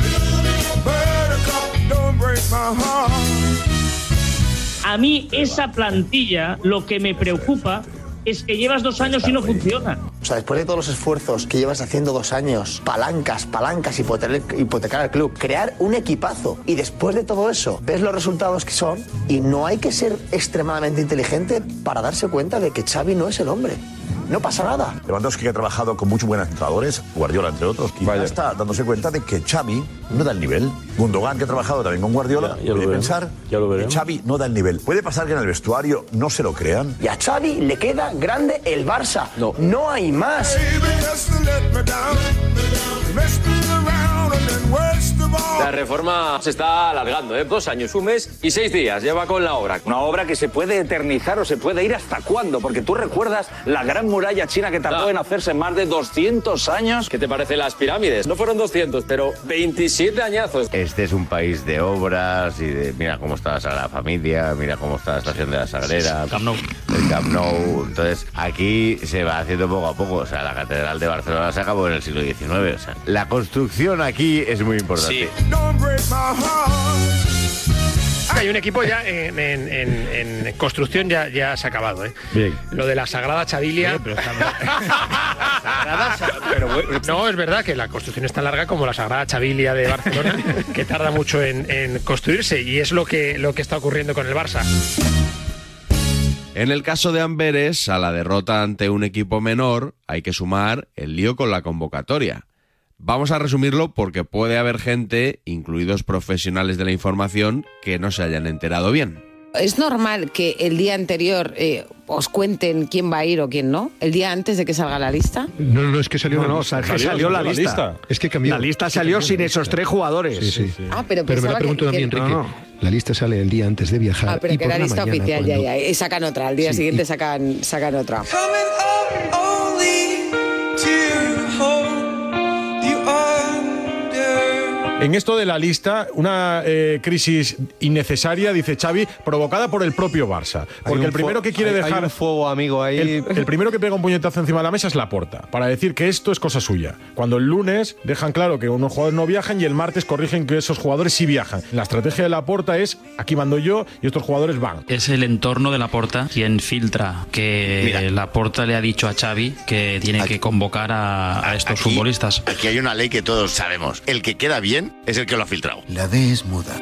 A mí esa plantilla lo que me preocupa es que llevas dos años y no funciona. O sea, después de todos los esfuerzos que llevas haciendo dos años, palancas, palancas, hipotecar, al club, crear un equipazo y después de todo eso ves los resultados que son y no hay que ser extremadamente inteligente para darse cuenta de que Xavi no es el hombre. No pasa nada. Lewandowski que ha trabajado con muchos buenos entrenadores, Guardiola entre otros, quizá está dándose cuenta de que Xavi no da el nivel. Gundogan que ha trabajado también con Guardiola, Ya- ya lo puede pensar Ya lo que. Xavi no da el nivel. Puede pasar que en el vestuario no se lo crean. Y a Xavi le queda grande el Barça. No, no hay más. La reforma se está alargando, ¿eh? Dos años, un mes y seis días. Lleva con la obra. Una obra que se puede eternizar o se puede ir hasta cuándo, porque tú recuerdas la gran muralla china que tardó en hacerse más de 200 años. ¿Qué te parece las pirámides? No fueron 200, pero 27 añazos. Este es un país de obras y de. Mira cómo está la Sagrada Familia, mira cómo está la estación de la Sagrera. Camp Nou. El Camp Nou. Entonces, aquí se va haciendo poco a poco. O sea, la Catedral de Barcelona se acabó en el siglo XIX. O sea, la construcción aquí es muy importante. Hay un equipo ya en, en- en- en construcción ya, ya se ha acabado, ¿eh? Bien. Lo de la Sagrada Chavilia. no, es verdad que la construcción es tan larga como la Sagrada Chavilia de Barcelona, que tarda mucho en, en construirse y es lo que, lo que está ocurriendo con el Barça. En el caso de Amberes, a la derrota ante un equipo menor hay que sumar el lío con la convocatoria. Vamos a resumirlo porque puede haber gente, incluidos profesionales de la información, que no se hayan enterado bien. ¿Es normal que el día anterior eh, os cuenten quién va a ir o quién no? ¿El día antes de que salga la lista? No, no, es que salió No, la no, lista. o sea, que salió la lista. Es que cambió. La lista salió sin esos tres jugadores. Sí, sí. Ah, pero Pero me la pregunto que- también, que- Enrique. No, no. La lista sale el día antes de viajar. Ah, pero y que por la la lista mañana, oficial, ya, cuando- ya. Y sacan otra. Al día Sí, siguiente y- sacan, sacan otra. En esto de la lista, una eh, crisis innecesaria, dice Xavi, provocada por el propio Barça. Porque el primero que quiere hay- hay dejar... un fuego amigo ahí. El, el primero que pega un puñetazo encima de la mesa es la porta, para decir que esto es cosa suya. Cuando el lunes dejan claro que unos jugadores no viajan y el martes corrigen que esos jugadores sí viajan. La estrategia de la porta es, aquí mando yo y estos jugadores van. Es el entorno de la Porta quien filtra que Mira. la Porta le ha dicho a Xavi que tiene que convocar a, a estos Aquí- futbolistas. Aquí hay una ley que todos sabemos. El que queda bien es el que lo ha filtrado. La D es muda.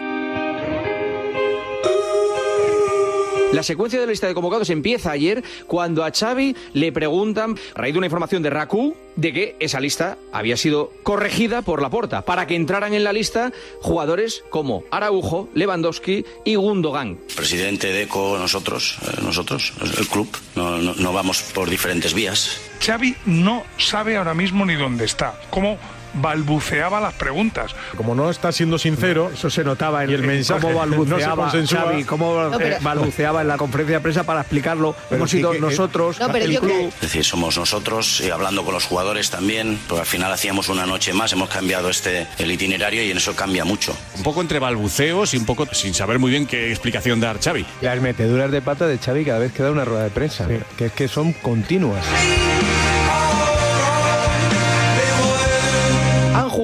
La secuencia de la lista de convocados empieza ayer cuando a Xavi le preguntan, a raíz de una información de Raku, de que esa lista había sido corregida por la porta para que entraran en la lista jugadores como Araujo, Lewandowski y Gundogan. Presidente Deco, nosotros, eh, nosotros, el club, no, no- no vamos por diferentes vías. Xavi no sabe ahora mismo ni dónde está. Cómo balbuceaba las preguntas. Como no está siendo sincero, eso se notaba en y el mensaje cómo no se balbuceaba. Xavi, cómo No, pero- balbuceaba en la conferencia de prensa para explicarlo. Hemos sí sido que- nosotros, No, pero el yo club. creo- Es decir, somos nosotros, eh, hablando con los jugadores también, pero al final hacíamos una noche más, hemos cambiado este el itinerario y en eso cambia mucho. Un poco entre balbuceos y un poco sin saber muy bien qué explicación dar Xavi. Las meteduras de pata de Xavi cada vez que da una rueda de prensa, que es que son continuas.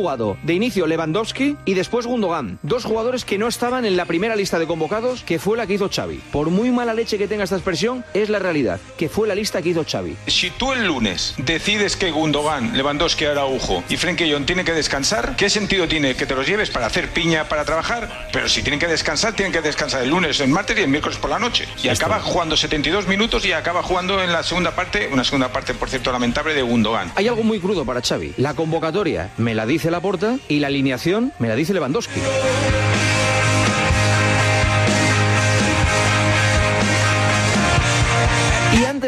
Jugado de inicio Lewandowski y después Gundogan, dos jugadores que no estaban en la primera lista de convocados, que fue la que hizo Xavi. Por muy mala leche que tenga esta expresión, es la realidad, que fue la lista que hizo Xavi. Si tú el lunes decides que Gundogan, Lewandowski, Araujo y Frenkie John tienen que descansar, ¿qué sentido tiene que te los lleves para hacer piña, para trabajar? Pero si tienen que descansar, tienen que descansar el lunes, el martes y el miércoles por la noche. Y acaba jugando 72 minutos y acaba jugando en la segunda parte, una segunda parte, por cierto, lamentable de Gundogan. Hay algo muy crudo para Xavi. La convocatoria me la dice Laporta y la alineación me la dice Lewandowski.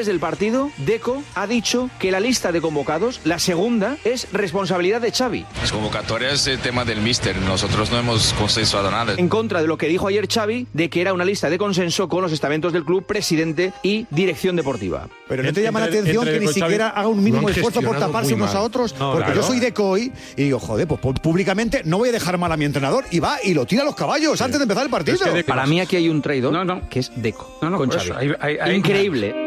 Antes del partido, Deco ha dicho que la lista de convocados, la segunda, es responsabilidad de Xavi. Las convocatorias es el tema del míster. Nosotros no hemos consensuado nada. En contra de lo que dijo ayer Xavi, de que era una lista de consenso con los estamentos del club, presidente y dirección deportiva. Pero no te llama la atención que ni siquiera haga un mínimo esfuerzo por taparse unos a otros, No, porque claro. yo soy de COI y digo, joder, pues pu- públicamente no voy a dejar mal a mi entrenador y va y lo tira a los caballos antes de empezar el partido. Para mí aquí hay un traidor que es Deco. con Xavi. eso, hay- hay- hay- Increíble.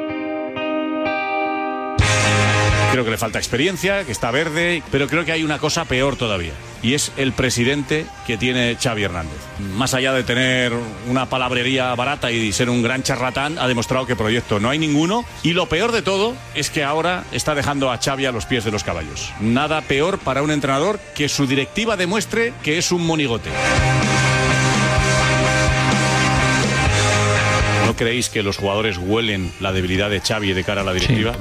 Creo que le falta experiencia, que está verde, pero creo que hay una cosa peor todavía. Y es el presidente que tiene Xavi Hernández. Más allá de tener una palabrería barata y ser un gran charlatán, ha demostrado que proyecto no hay ninguno. Y lo peor de todo es que ahora está dejando a Xavi a los pies de los caballos. Nada peor para un entrenador que su directiva demuestre que es un monigote. ¿No creéis que los jugadores huelen la debilidad de Xavi de cara a la directiva?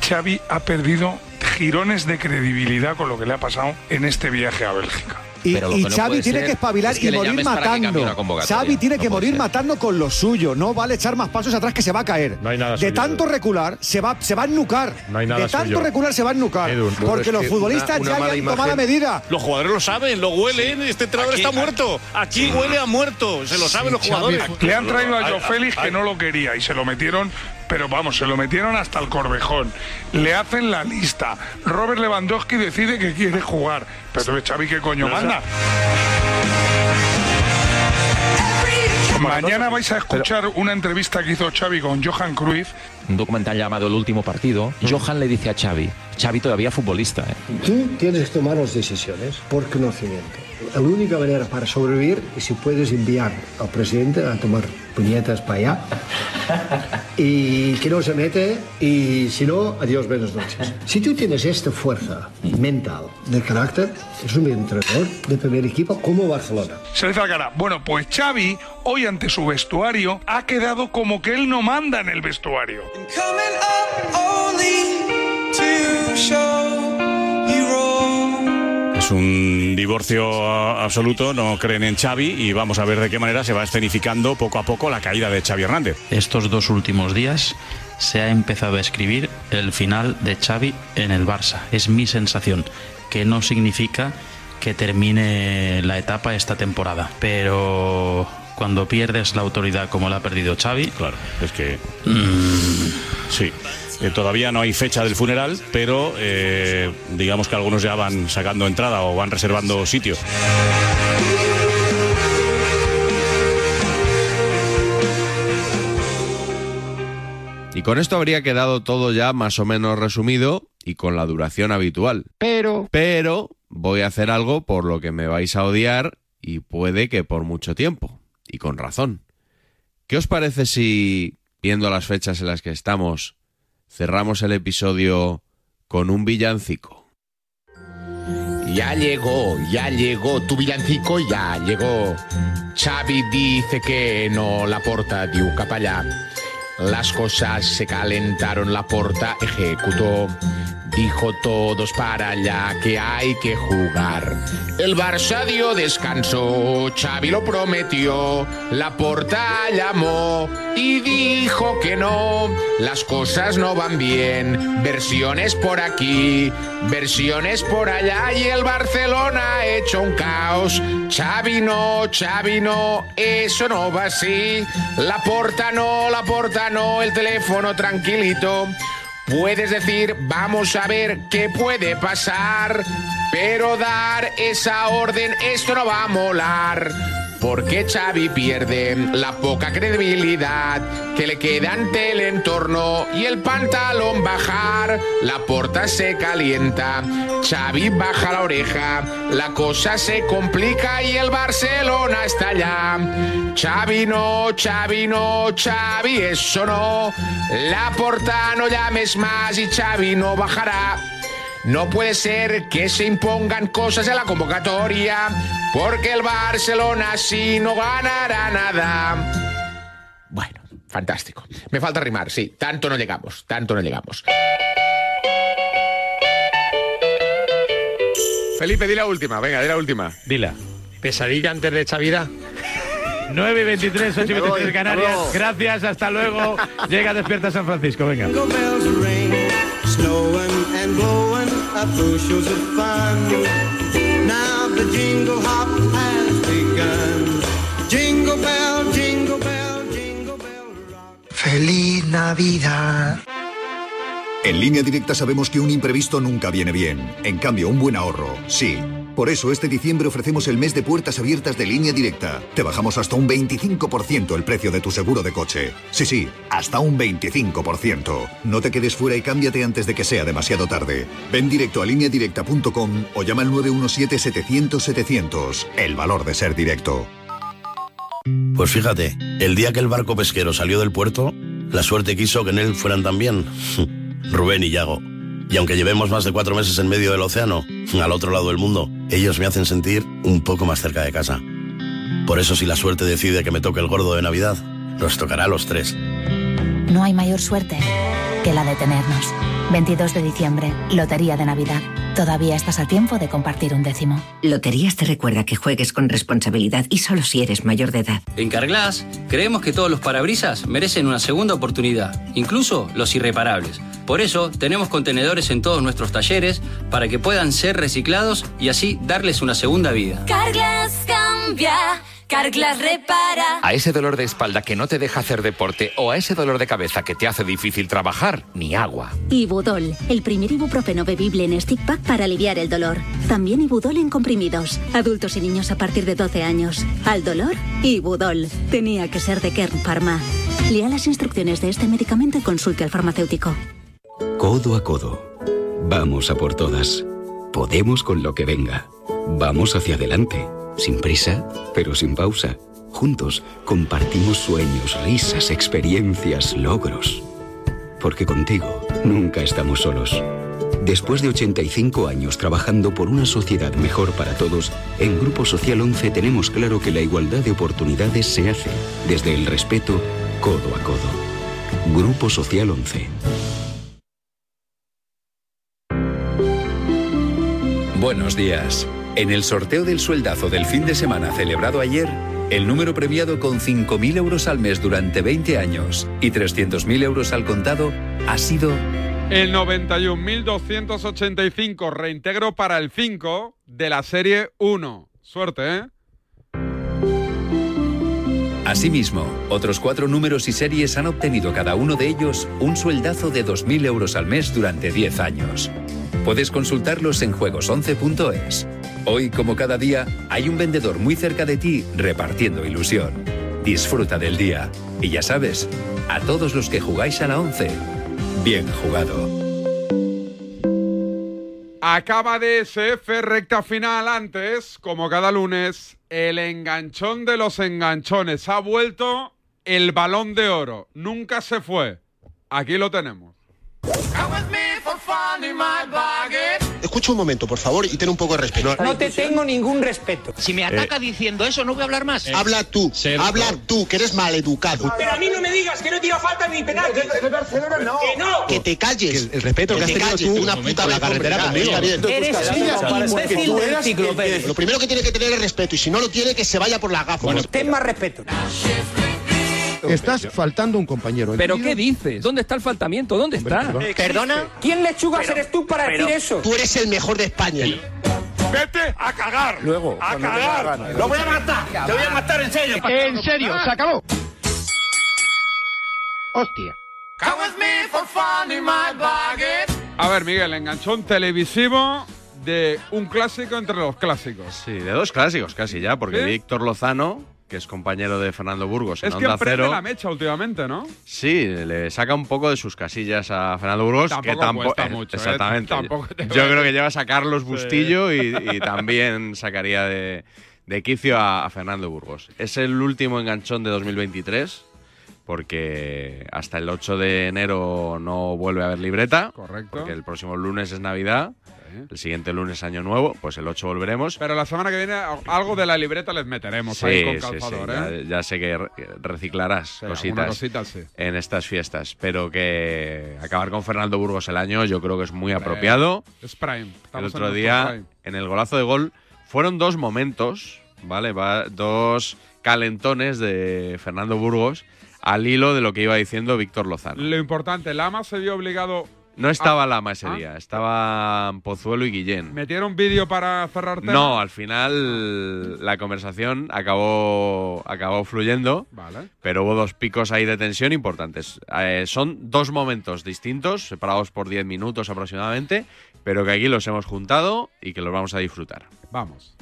Xavi ha perdido girones de credibilidad con lo que le ha pasado en este viaje a Bélgica. Y, y Xavi tiene que espabilar y morir matando. Xavi tiene que morir matando con lo suyo. No vale echar más pasos atrás que se va a caer. No hay nada de suyo, tanto recular, se va, se va a ennucar. No hay nada de tanto suyo. recular, se va a ennucar. Edu, porque los futbolistas una- una ya mala habían tomado la medida. Los jugadores lo saben, lo huelen. Este entrenador está muerto. Aquí huele a muerto. Se lo saben los jugadores. Le han traído a Joe Félix que no lo quería y se lo metieron, pero vamos, se lo metieron hasta el corvejón. Le hacen la lista. Robert Lewandowski decide que quiere jugar. Pero Xavi, ¿qué coño manda? Mañana vais a escuchar una entrevista que hizo Xavi con Johan Cruyff. Un documental llamado El último partido. Johan le dice a Xavi, Xavi todavía futbolista, ¿eh? Tú tienes que tomar las decisiones por conocimiento. La única manera para sobrevivir es si puedes enviar al presidente a tomar puñetas para allá y que no se mete y si no, adiós, buenas noches. Si tú tienes esta fuerza mental de carácter, es un entrenador de primer equipo como Barcelona. Se le cara. Bueno, pues Xavi, hoy ante su vestuario, ha quedado como que él no manda en el vestuario. Es un divorcio absoluto, no creen en Xavi y vamos a ver de qué manera se va escenificando poco a poco la caída de Xavi Hernández. Estos dos últimos días se ha empezado a escribir el final de Xavi en el Barça. Es mi sensación, que no significa que termine la etapa esta temporada, pero cuando pierdes la autoridad como la ha perdido Xavi, claro, es que mm. sí. Eh, todavía no hay fecha del funeral, pero eh, digamos que algunos ya van sacando entrada o van reservando sitio. Y con esto habría quedado todo ya más o menos resumido y con la duración habitual. Pero, pero, voy a hacer algo por lo que me vais a odiar y puede que por mucho tiempo. Y con razón. ¿Qué os parece si, viendo las fechas en las que estamos, cerramos el episodio con un villancico. Ya llegó, ya llegó, tu villancico ya llegó. Xavi dice que no la porta, diu capallà. Las cosas se calentaron, la porta ejecutó. Dijo todos para allá que hay que jugar. El Barça dio descanso, Xavi lo prometió. La porta llamó y dijo que no. Las cosas no van bien. Versiones por aquí, versiones por allá. Y el Barcelona ha hecho un caos. Xavi no, Xavi no, eso no va así. La porta no, la porta no, el teléfono tranquilito. Puedes decir, vamos a ver qué puede pasar, pero dar esa orden, esto no va a molar. Porque Xavi pierde la poca credibilidad que le queda ante el entorno y el pantalón bajar, la porta se calienta, Xavi baja la oreja, la cosa se complica y el Barcelona está allá. Xavi no, Xavi no, Xavi eso no, la porta no llames más y Xavi no bajará. No puede ser que se impongan cosas en la convocatoria, porque el Barcelona así no ganará nada. Bueno, fantástico. Me falta rimar, sí. Tanto no llegamos, tanto no llegamos. Felipe, di la última, venga, di la última. Dila. Pesadilla antes de esta vida. 9 y 23, 8 y 23 Canarias. Gracias, hasta luego. Llega Despierta San Francisco, venga. Feliz Navidad. En línea directa sabemos que un imprevisto nunca viene bien. En cambio, un buen ahorro, sí. Por eso este diciembre ofrecemos el mes de puertas abiertas de línea directa. Te bajamos hasta un 25% el precio de tu seguro de coche. Sí, sí, hasta un 25%. No te quedes fuera y cámbiate antes de que sea demasiado tarde. Ven directo a lineadirecta.com o llama al 917-700-700. El valor de ser directo. Pues fíjate, el día que el barco pesquero salió del puerto, la suerte quiso que en él fueran también Rubén y Yago. Y aunque llevemos más de cuatro meses en medio del océano, al otro lado del mundo, ellos me hacen sentir un poco más cerca de casa. Por eso si la suerte decide que me toque el gordo de Navidad, nos tocará a los tres. No hay mayor suerte que la de tenernos. 22 de diciembre, Lotería de Navidad. Todavía estás a tiempo de compartir un décimo. Loterías te recuerda que juegues con responsabilidad y solo si eres mayor de edad. En Carglass creemos que todos los parabrisas merecen una segunda oportunidad, incluso los irreparables. Por eso tenemos contenedores en todos nuestros talleres para que puedan ser reciclados y así darles una segunda vida. Carglass cambia. Carglass repara. A ese dolor de espalda que no te deja hacer deporte o a ese dolor de cabeza que te hace difícil trabajar, ni agua. Ibudol, el primer ibuprofeno bebible en stick pack para aliviar el dolor. También Ibudol en comprimidos. Adultos y niños a partir de 12 años. Al dolor, Ibudol. Tenía que ser de Kern Pharma. Lea las instrucciones de este medicamento y consulte al farmacéutico. Codo a codo. Vamos a por todas. Podemos con lo que venga. Vamos hacia adelante, sin prisa, pero sin pausa. Juntos compartimos sueños, risas, experiencias, logros. Porque contigo nunca estamos solos. Después de 85 años trabajando por una sociedad mejor para todos, en Grupo Social 11 tenemos claro que la igualdad de oportunidades se hace desde el respeto codo a codo. Grupo Social 11. Buenos días. En el sorteo del sueldazo del fin de semana celebrado ayer, el número premiado con 5.000 euros al mes durante 20 años y 300.000 euros al contado ha sido... El 91.285 reintegro para el 5 de la serie 1. Suerte, ¿eh? Asimismo, otros cuatro números y series han obtenido cada uno de ellos un sueldazo de 2.000 euros al mes durante 10 años. Puedes consultarlos en juegos11.es. Hoy, como cada día, hay un vendedor muy cerca de ti repartiendo ilusión. Disfruta del día. Y ya sabes, a todos los que jugáis a la 11, bien jugado. Acaba de SF recta final antes, como cada lunes, el enganchón de los enganchones. Ha vuelto el balón de oro. Nunca se fue. Aquí lo tenemos. Escucha un momento, por favor, y ten un poco de respeto. No te tengo ningún respeto. Si me ataca diciendo eso, no voy a hablar más. Habla tú, habla tú, que eres maleducado. Pero a mí no me digas que no tira falta ni penal. De Barcelona no. Que no. Que te calles. El, respeto que, te has calles, una puta la carretera conmigo. Eres un. Lo primero que tiene que tener es respeto, y si no lo tiene, que se vaya por la gafa. ten más respeto. Estás faltando un compañero. ¿Pero qué dices? ¿Dónde está el faltamiento? ¿Dónde está? ¿Perdona? ¿Quién lechugas eres tú para decir eso? Tú eres el mejor de España. Vete a cagar. Luego. A cagar. Lo voy a matar. Te voy a matar en serio. En serio, se acabó. Hostia. A ver, Miguel, enganchón televisivo de un clásico entre los clásicos. Sí, de dos clásicos casi ya, porque ¿Sí? Víctor Lozano, que es compañero de Fernando Burgos en Es que Onda Cero, la mecha últimamente, ¿no? sí, le saca un poco de sus casillas a Fernando Burgos, que Tampoco cuesta mucho, ¿eh? exactamente. Tampoco Yo creo que llevas a Carlos Bustillo y, y también sacaría de, de quicio a, a Fernando Burgos. Es el último enganchón de 2023 porque hasta el 8 de enero no vuelve a haber libreta. Correcto. Porque el próximo lunes es Navidad. El siguiente lunes Año Nuevo, pues el 8 volveremos. Pero la semana que viene algo de la libreta les meteremos Sí, ahí con sí, sí, calzador, ya, ¿eh? ya sé que re- reciclarás cositas cosita, sí. en estas fiestas, pero que acabar con Fernando Burgos el año yo creo que es muy apropiado. Es prime. El otro en día, prime. en el golazo de gol, fueron dos momentos, ¿vale? Va- dos calentones de Fernando Burgos al hilo de lo que iba diciendo Víctor Lozano. Lo importante, Lama se vio obligado. No estaba Lama Ah. ese día, estaban Pozuelo y Guillén. ¿Metieron vídeo para cerrar tema? No, al final la conversación acabó, acabó fluyendo, Vale. pero hubo dos picos ahí de tensión importantes. Eh, son dos momentos distintos, separados por 10 minutos aproximadamente, pero que aquí los hemos juntado y que los vamos a disfrutar. Vamos.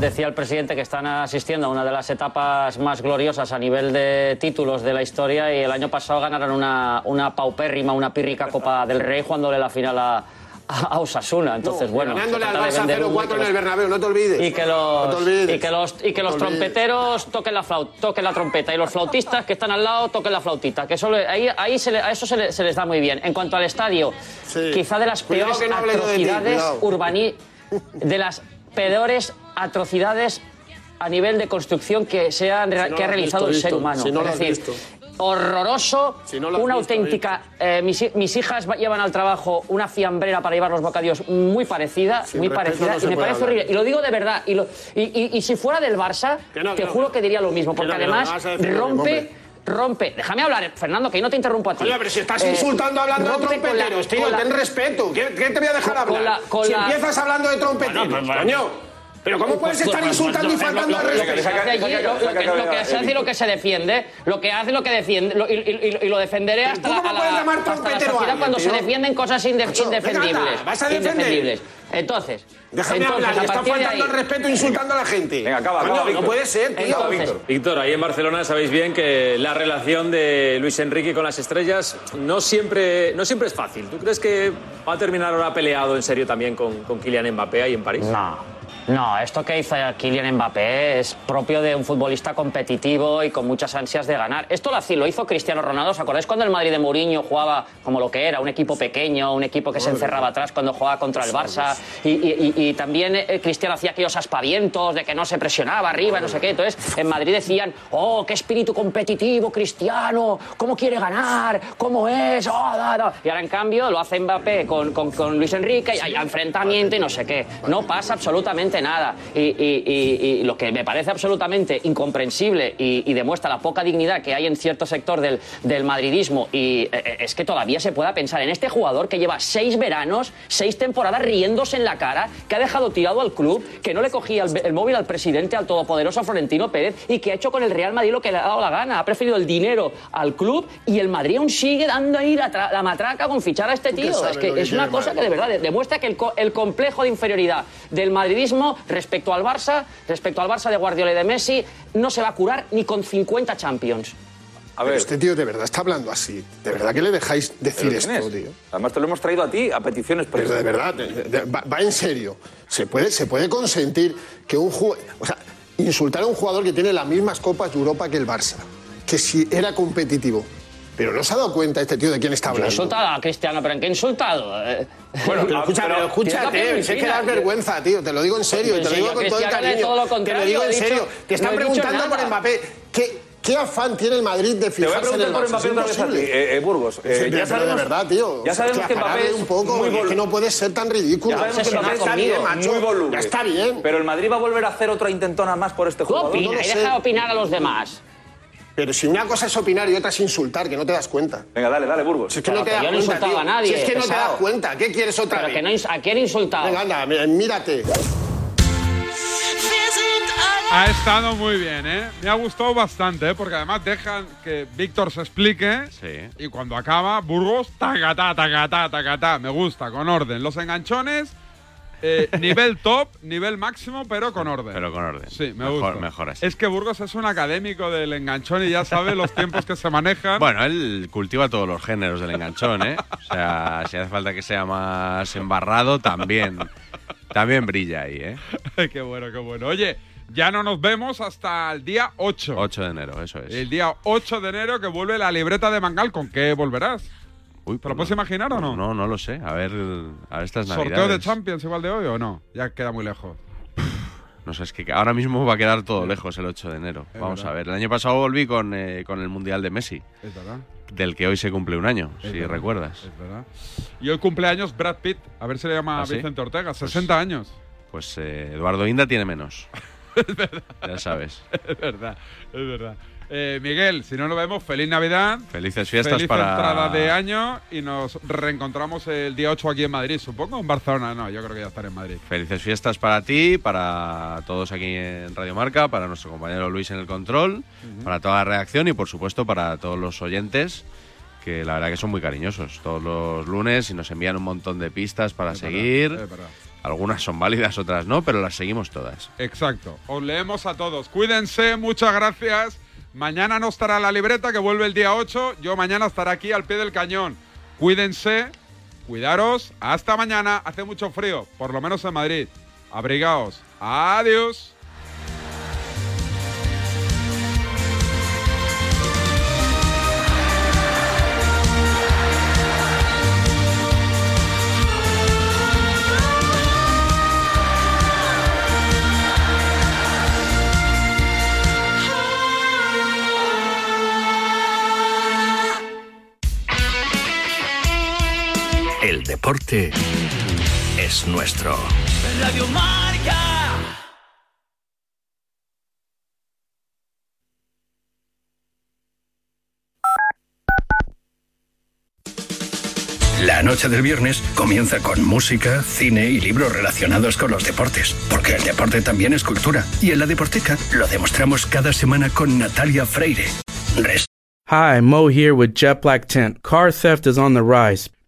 Decía el presidente que están asistiendo a una de las etapas más gloriosas a nivel de títulos de la historia y el año pasado ganaron una, una paupérrima, una pírrica Copa del Rey jugándole la final a, a Osasuna. Entonces, bueno, ganándole al Barça vender humo y 0-4 que en los- el Bernabéu, no te olvides. y que No los, te olvides. y que los, y que los No trompeteros toquen la, flaut, toquen la trompeta y los flautistas que están al lado toquen la flautita. Que eso ahí, ahí se le- a eso se, le- se les da muy bien. En cuanto al estadio, quizá de las Cuidado peores no atrocidades urbaní de las peores atrocidades a nivel de construcción que, se han, Si no que ha realizado visto, el ser humano. Si no es decir, horroroso, Si no una visto, auténtica... eh, mis, mis hijas va- llevan al trabajo una fiambrera para llevar los bocadillos muy parecida, Sin muy parecida, y me parece hablar. horrible. Y lo digo de verdad. Y, lo- y, y- y si fuera del Barça, te juro que diría lo mismo, Que porque además rompe... Rompe, déjame hablar, Fernando, que yo no te interrumpo a ti. Oye, pero si estás Eh, insultando hablando de la- trompeteros, tío, la- ten respeto. ¿Qué, qué te voy a dejar Con hablar? la- con si empiezas hablando de trompeteros, Bueno, pues, coño. Pero ¿cómo puedes estar Pues, insultando y pues, faltando al respeto? se hace allí, lo- que- se hace y lo que se defiende, lo que hace y lo que defiende, lo- y, lo defenderé hasta la, alguien, cuando se defienden cosas indefendibles. vas a defender. Entonces, Déjame entonces, hablar, de faltando al respeto insultando a la gente. Venga, acaba, Coño, acaba, no puede ser, tío. Entonces, Víctor, ahí en Barcelona sabéis bien que la relación de Luis Enrique con las estrellas no siempre, no siempre es fácil. ¿Tú crees que va a terminar ahora peleado en serio también con, con Kylian Mbappé ahí en París? No, No, esto que hizo Kylian Mbappé es propio de un futbolista competitivo y con muchas ansias de ganar. Esto lo hizo Cristiano Ronaldo. ¿Os acordáis cuando el Madrid de Mourinho jugaba como lo que era, un equipo pequeño, un equipo que se encerraba atrás cuando jugaba contra el Barça? Y, también eh, Cristiano hacía aquellos aspavientos de que no se presionaba arriba, no sé qué. Entonces, en Madrid decían, oh, qué espíritu competitivo, Cristiano, cómo quiere ganar, cómo es, oh, Y ahora, en cambio, lo hace Mbappé con, con Luis Enrique y hay enfrentamiento y no sé qué. No pasa absolutamente nada. Y, lo que me parece absolutamente incomprensible y, demuestra la poca dignidad que hay en cierto sector del, del madridismo y eh, eh, es que todavía se pueda pensar en este jugador que lleva seis veranos, seis temporadas riéndose en la cara, que ha dejado tirado al club, que no le cogía el, móvil al presidente, al todopoderoso Florentino Pérez y que ha hecho con el Real Madrid lo que le ha dado la gana. Ha preferido el dinero al club y el Madrid aún sigue dando ahí la, matraca con fichar a este tío. Es que es una cosa que de verdad demuestra que el complejo de inferioridad del madridismo respecto al Barça, respecto al Barça de Guardiola y de Messi, no se va a curar ni con 50 Champions. A ver. este tío de verdad está hablando así. ¿De verdad que le dejáis decir esto, tío? Además te lo hemos traído a ti a peticiones Pero de verdad, va, en serio. ¿Se puede, se puede consentir que un jugador... O sea, insultar a un jugador que tiene las mismas copas de Europa que el Barça, que si era competitivo, pero no se ha dado cuenta este tío de quién está hablando. insultado a Cristiano, pero ¿en qué insultado? Eh, bueno, pero escúchame, pero escúchate, es que das vergüenza, tío, te lo digo en serio, te lo digo con todo el cariño. te lo digo en serio. Te están preguntando por Mbappé. ¿Qué, ¿Qué afán tiene el Madrid de fijarse en el por Mbappé otra vez eh, eh, Burgos. Eh, ya sabemos, de verdad, tío. Ya sabemos que Mbappé es un poco, muy es que no puede ser tan ridículo. Ya sabemos que Mbappé está bien, macho. Muy voluble. Ya está bien. Pero el Madrid va a volver a hacer otra intentona más por este jugador. Opina, y deja opinar a los demás. Pero si una cosa es opinar y otra es insultar, que no te das cuenta. Venga, dale, dale, Burgos. Si es que no te das cuenta. a nadie. Si es que no te das cuenta. ¿Qué quieres otra vez? Que no, ¿A quién insultado? Venga, anda, mírate. Ha estado muy bien, ¿eh? Me ha gustado bastante, ¿eh? Porque además dejan que Víctor se explique. Sí. Y cuando acaba, Burgos, tacatá, tacatá, tacatá. Me gusta, con orden. Los enganchones eh, nivel top, nivel máximo, pero con orden. Pero con orden. Sí, me mejor, gusta. Mejor así. Es que Burgos es un académico del enganchón y ya sabe los tiempos que se manejan. Bueno, él cultiva todos los géneros del enganchón, ¿eh? O sea, si hace falta que sea más embarrado, también, también brilla ahí, ¿eh? qué bueno, qué bueno. Oye, ya no nos vemos hasta el día 8. 8 de enero, eso es. El día 8 de enero que vuelve la libreta de Mangal. ¿Con qué volverás? Uy, ¿Te lo puedes imaginar o no? No, no lo sé. A ver, a ver estas navidades. ¿Sorteo de Champions igual de hoy o no? Ya queda muy lejos. No sé, es que ahora mismo va a quedar todo lejos el 8 de enero. Vamos a ver. El año pasado volví con, eh, con el Mundial de Messi. Es verdad. Del que hoy se cumple un año, si recuerdas. Es verdad. Y hoy cumpleaños Brad Pitt. A ver si le llama ¿Ah, Vicente Ortega. 60 pues años. Pues eh, Eduardo Inda tiene menos. es verdad. Ya sabes. Es verdad, es verdad. Eh, Miguel, si no nos vemos, feliz Navidad. Felices fiestas feliz para. entrada de año y nos reencontramos el día 8 aquí en Madrid, supongo. En Barcelona, no, yo creo que ya estaré en Madrid. Felices fiestas para ti, para todos aquí en Radio Marca, para nuestro compañero Luis en el control, para toda la reacción y, por supuesto, para todos los oyentes que la verdad que son muy cariñosos todos los lunes y nos envían un montón de pistas para seguir. Algunas son válidas, otras no, pero las seguimos todas. Exacto. Os leemos a todos. Cuídense, muchas gracias. Mañana no estará la libreta, que vuelve el día 8. Yo mañana estaré aquí al pie del cañón. Cuídense, cuidaros. Hasta mañana. Hace mucho frío, por lo menos en Madrid. Abrigaos. Adiós. Deporte es nuestro. Radio Marca. La noche del viernes comienza con música, cine y libros relacionados con los deportes, porque el deporte también es cultura. Y en la Deporteca lo demostramos cada semana con Natalia Freire. Hi, Mo here with Jet Black Tent. Car theft is on the rise.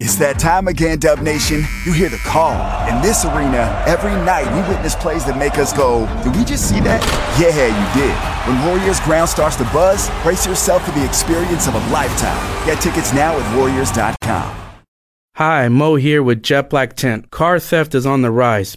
It's that time again, Dub Nation. You hear the call. In this arena, every night we witness plays that make us go, Did we just see that? Yeah, you did. When Warriors ground starts to buzz, brace yourself for the experience of a lifetime. Get tickets now at Warriors.com. Hi, Mo here with Jet Black Tent. Car theft is on the rise.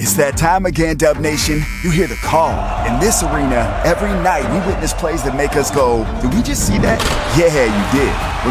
It's that time again, Dub Nation. You hear the call. In this arena, every night we witness plays that make us go, Did we just see that? Yeah, you did. When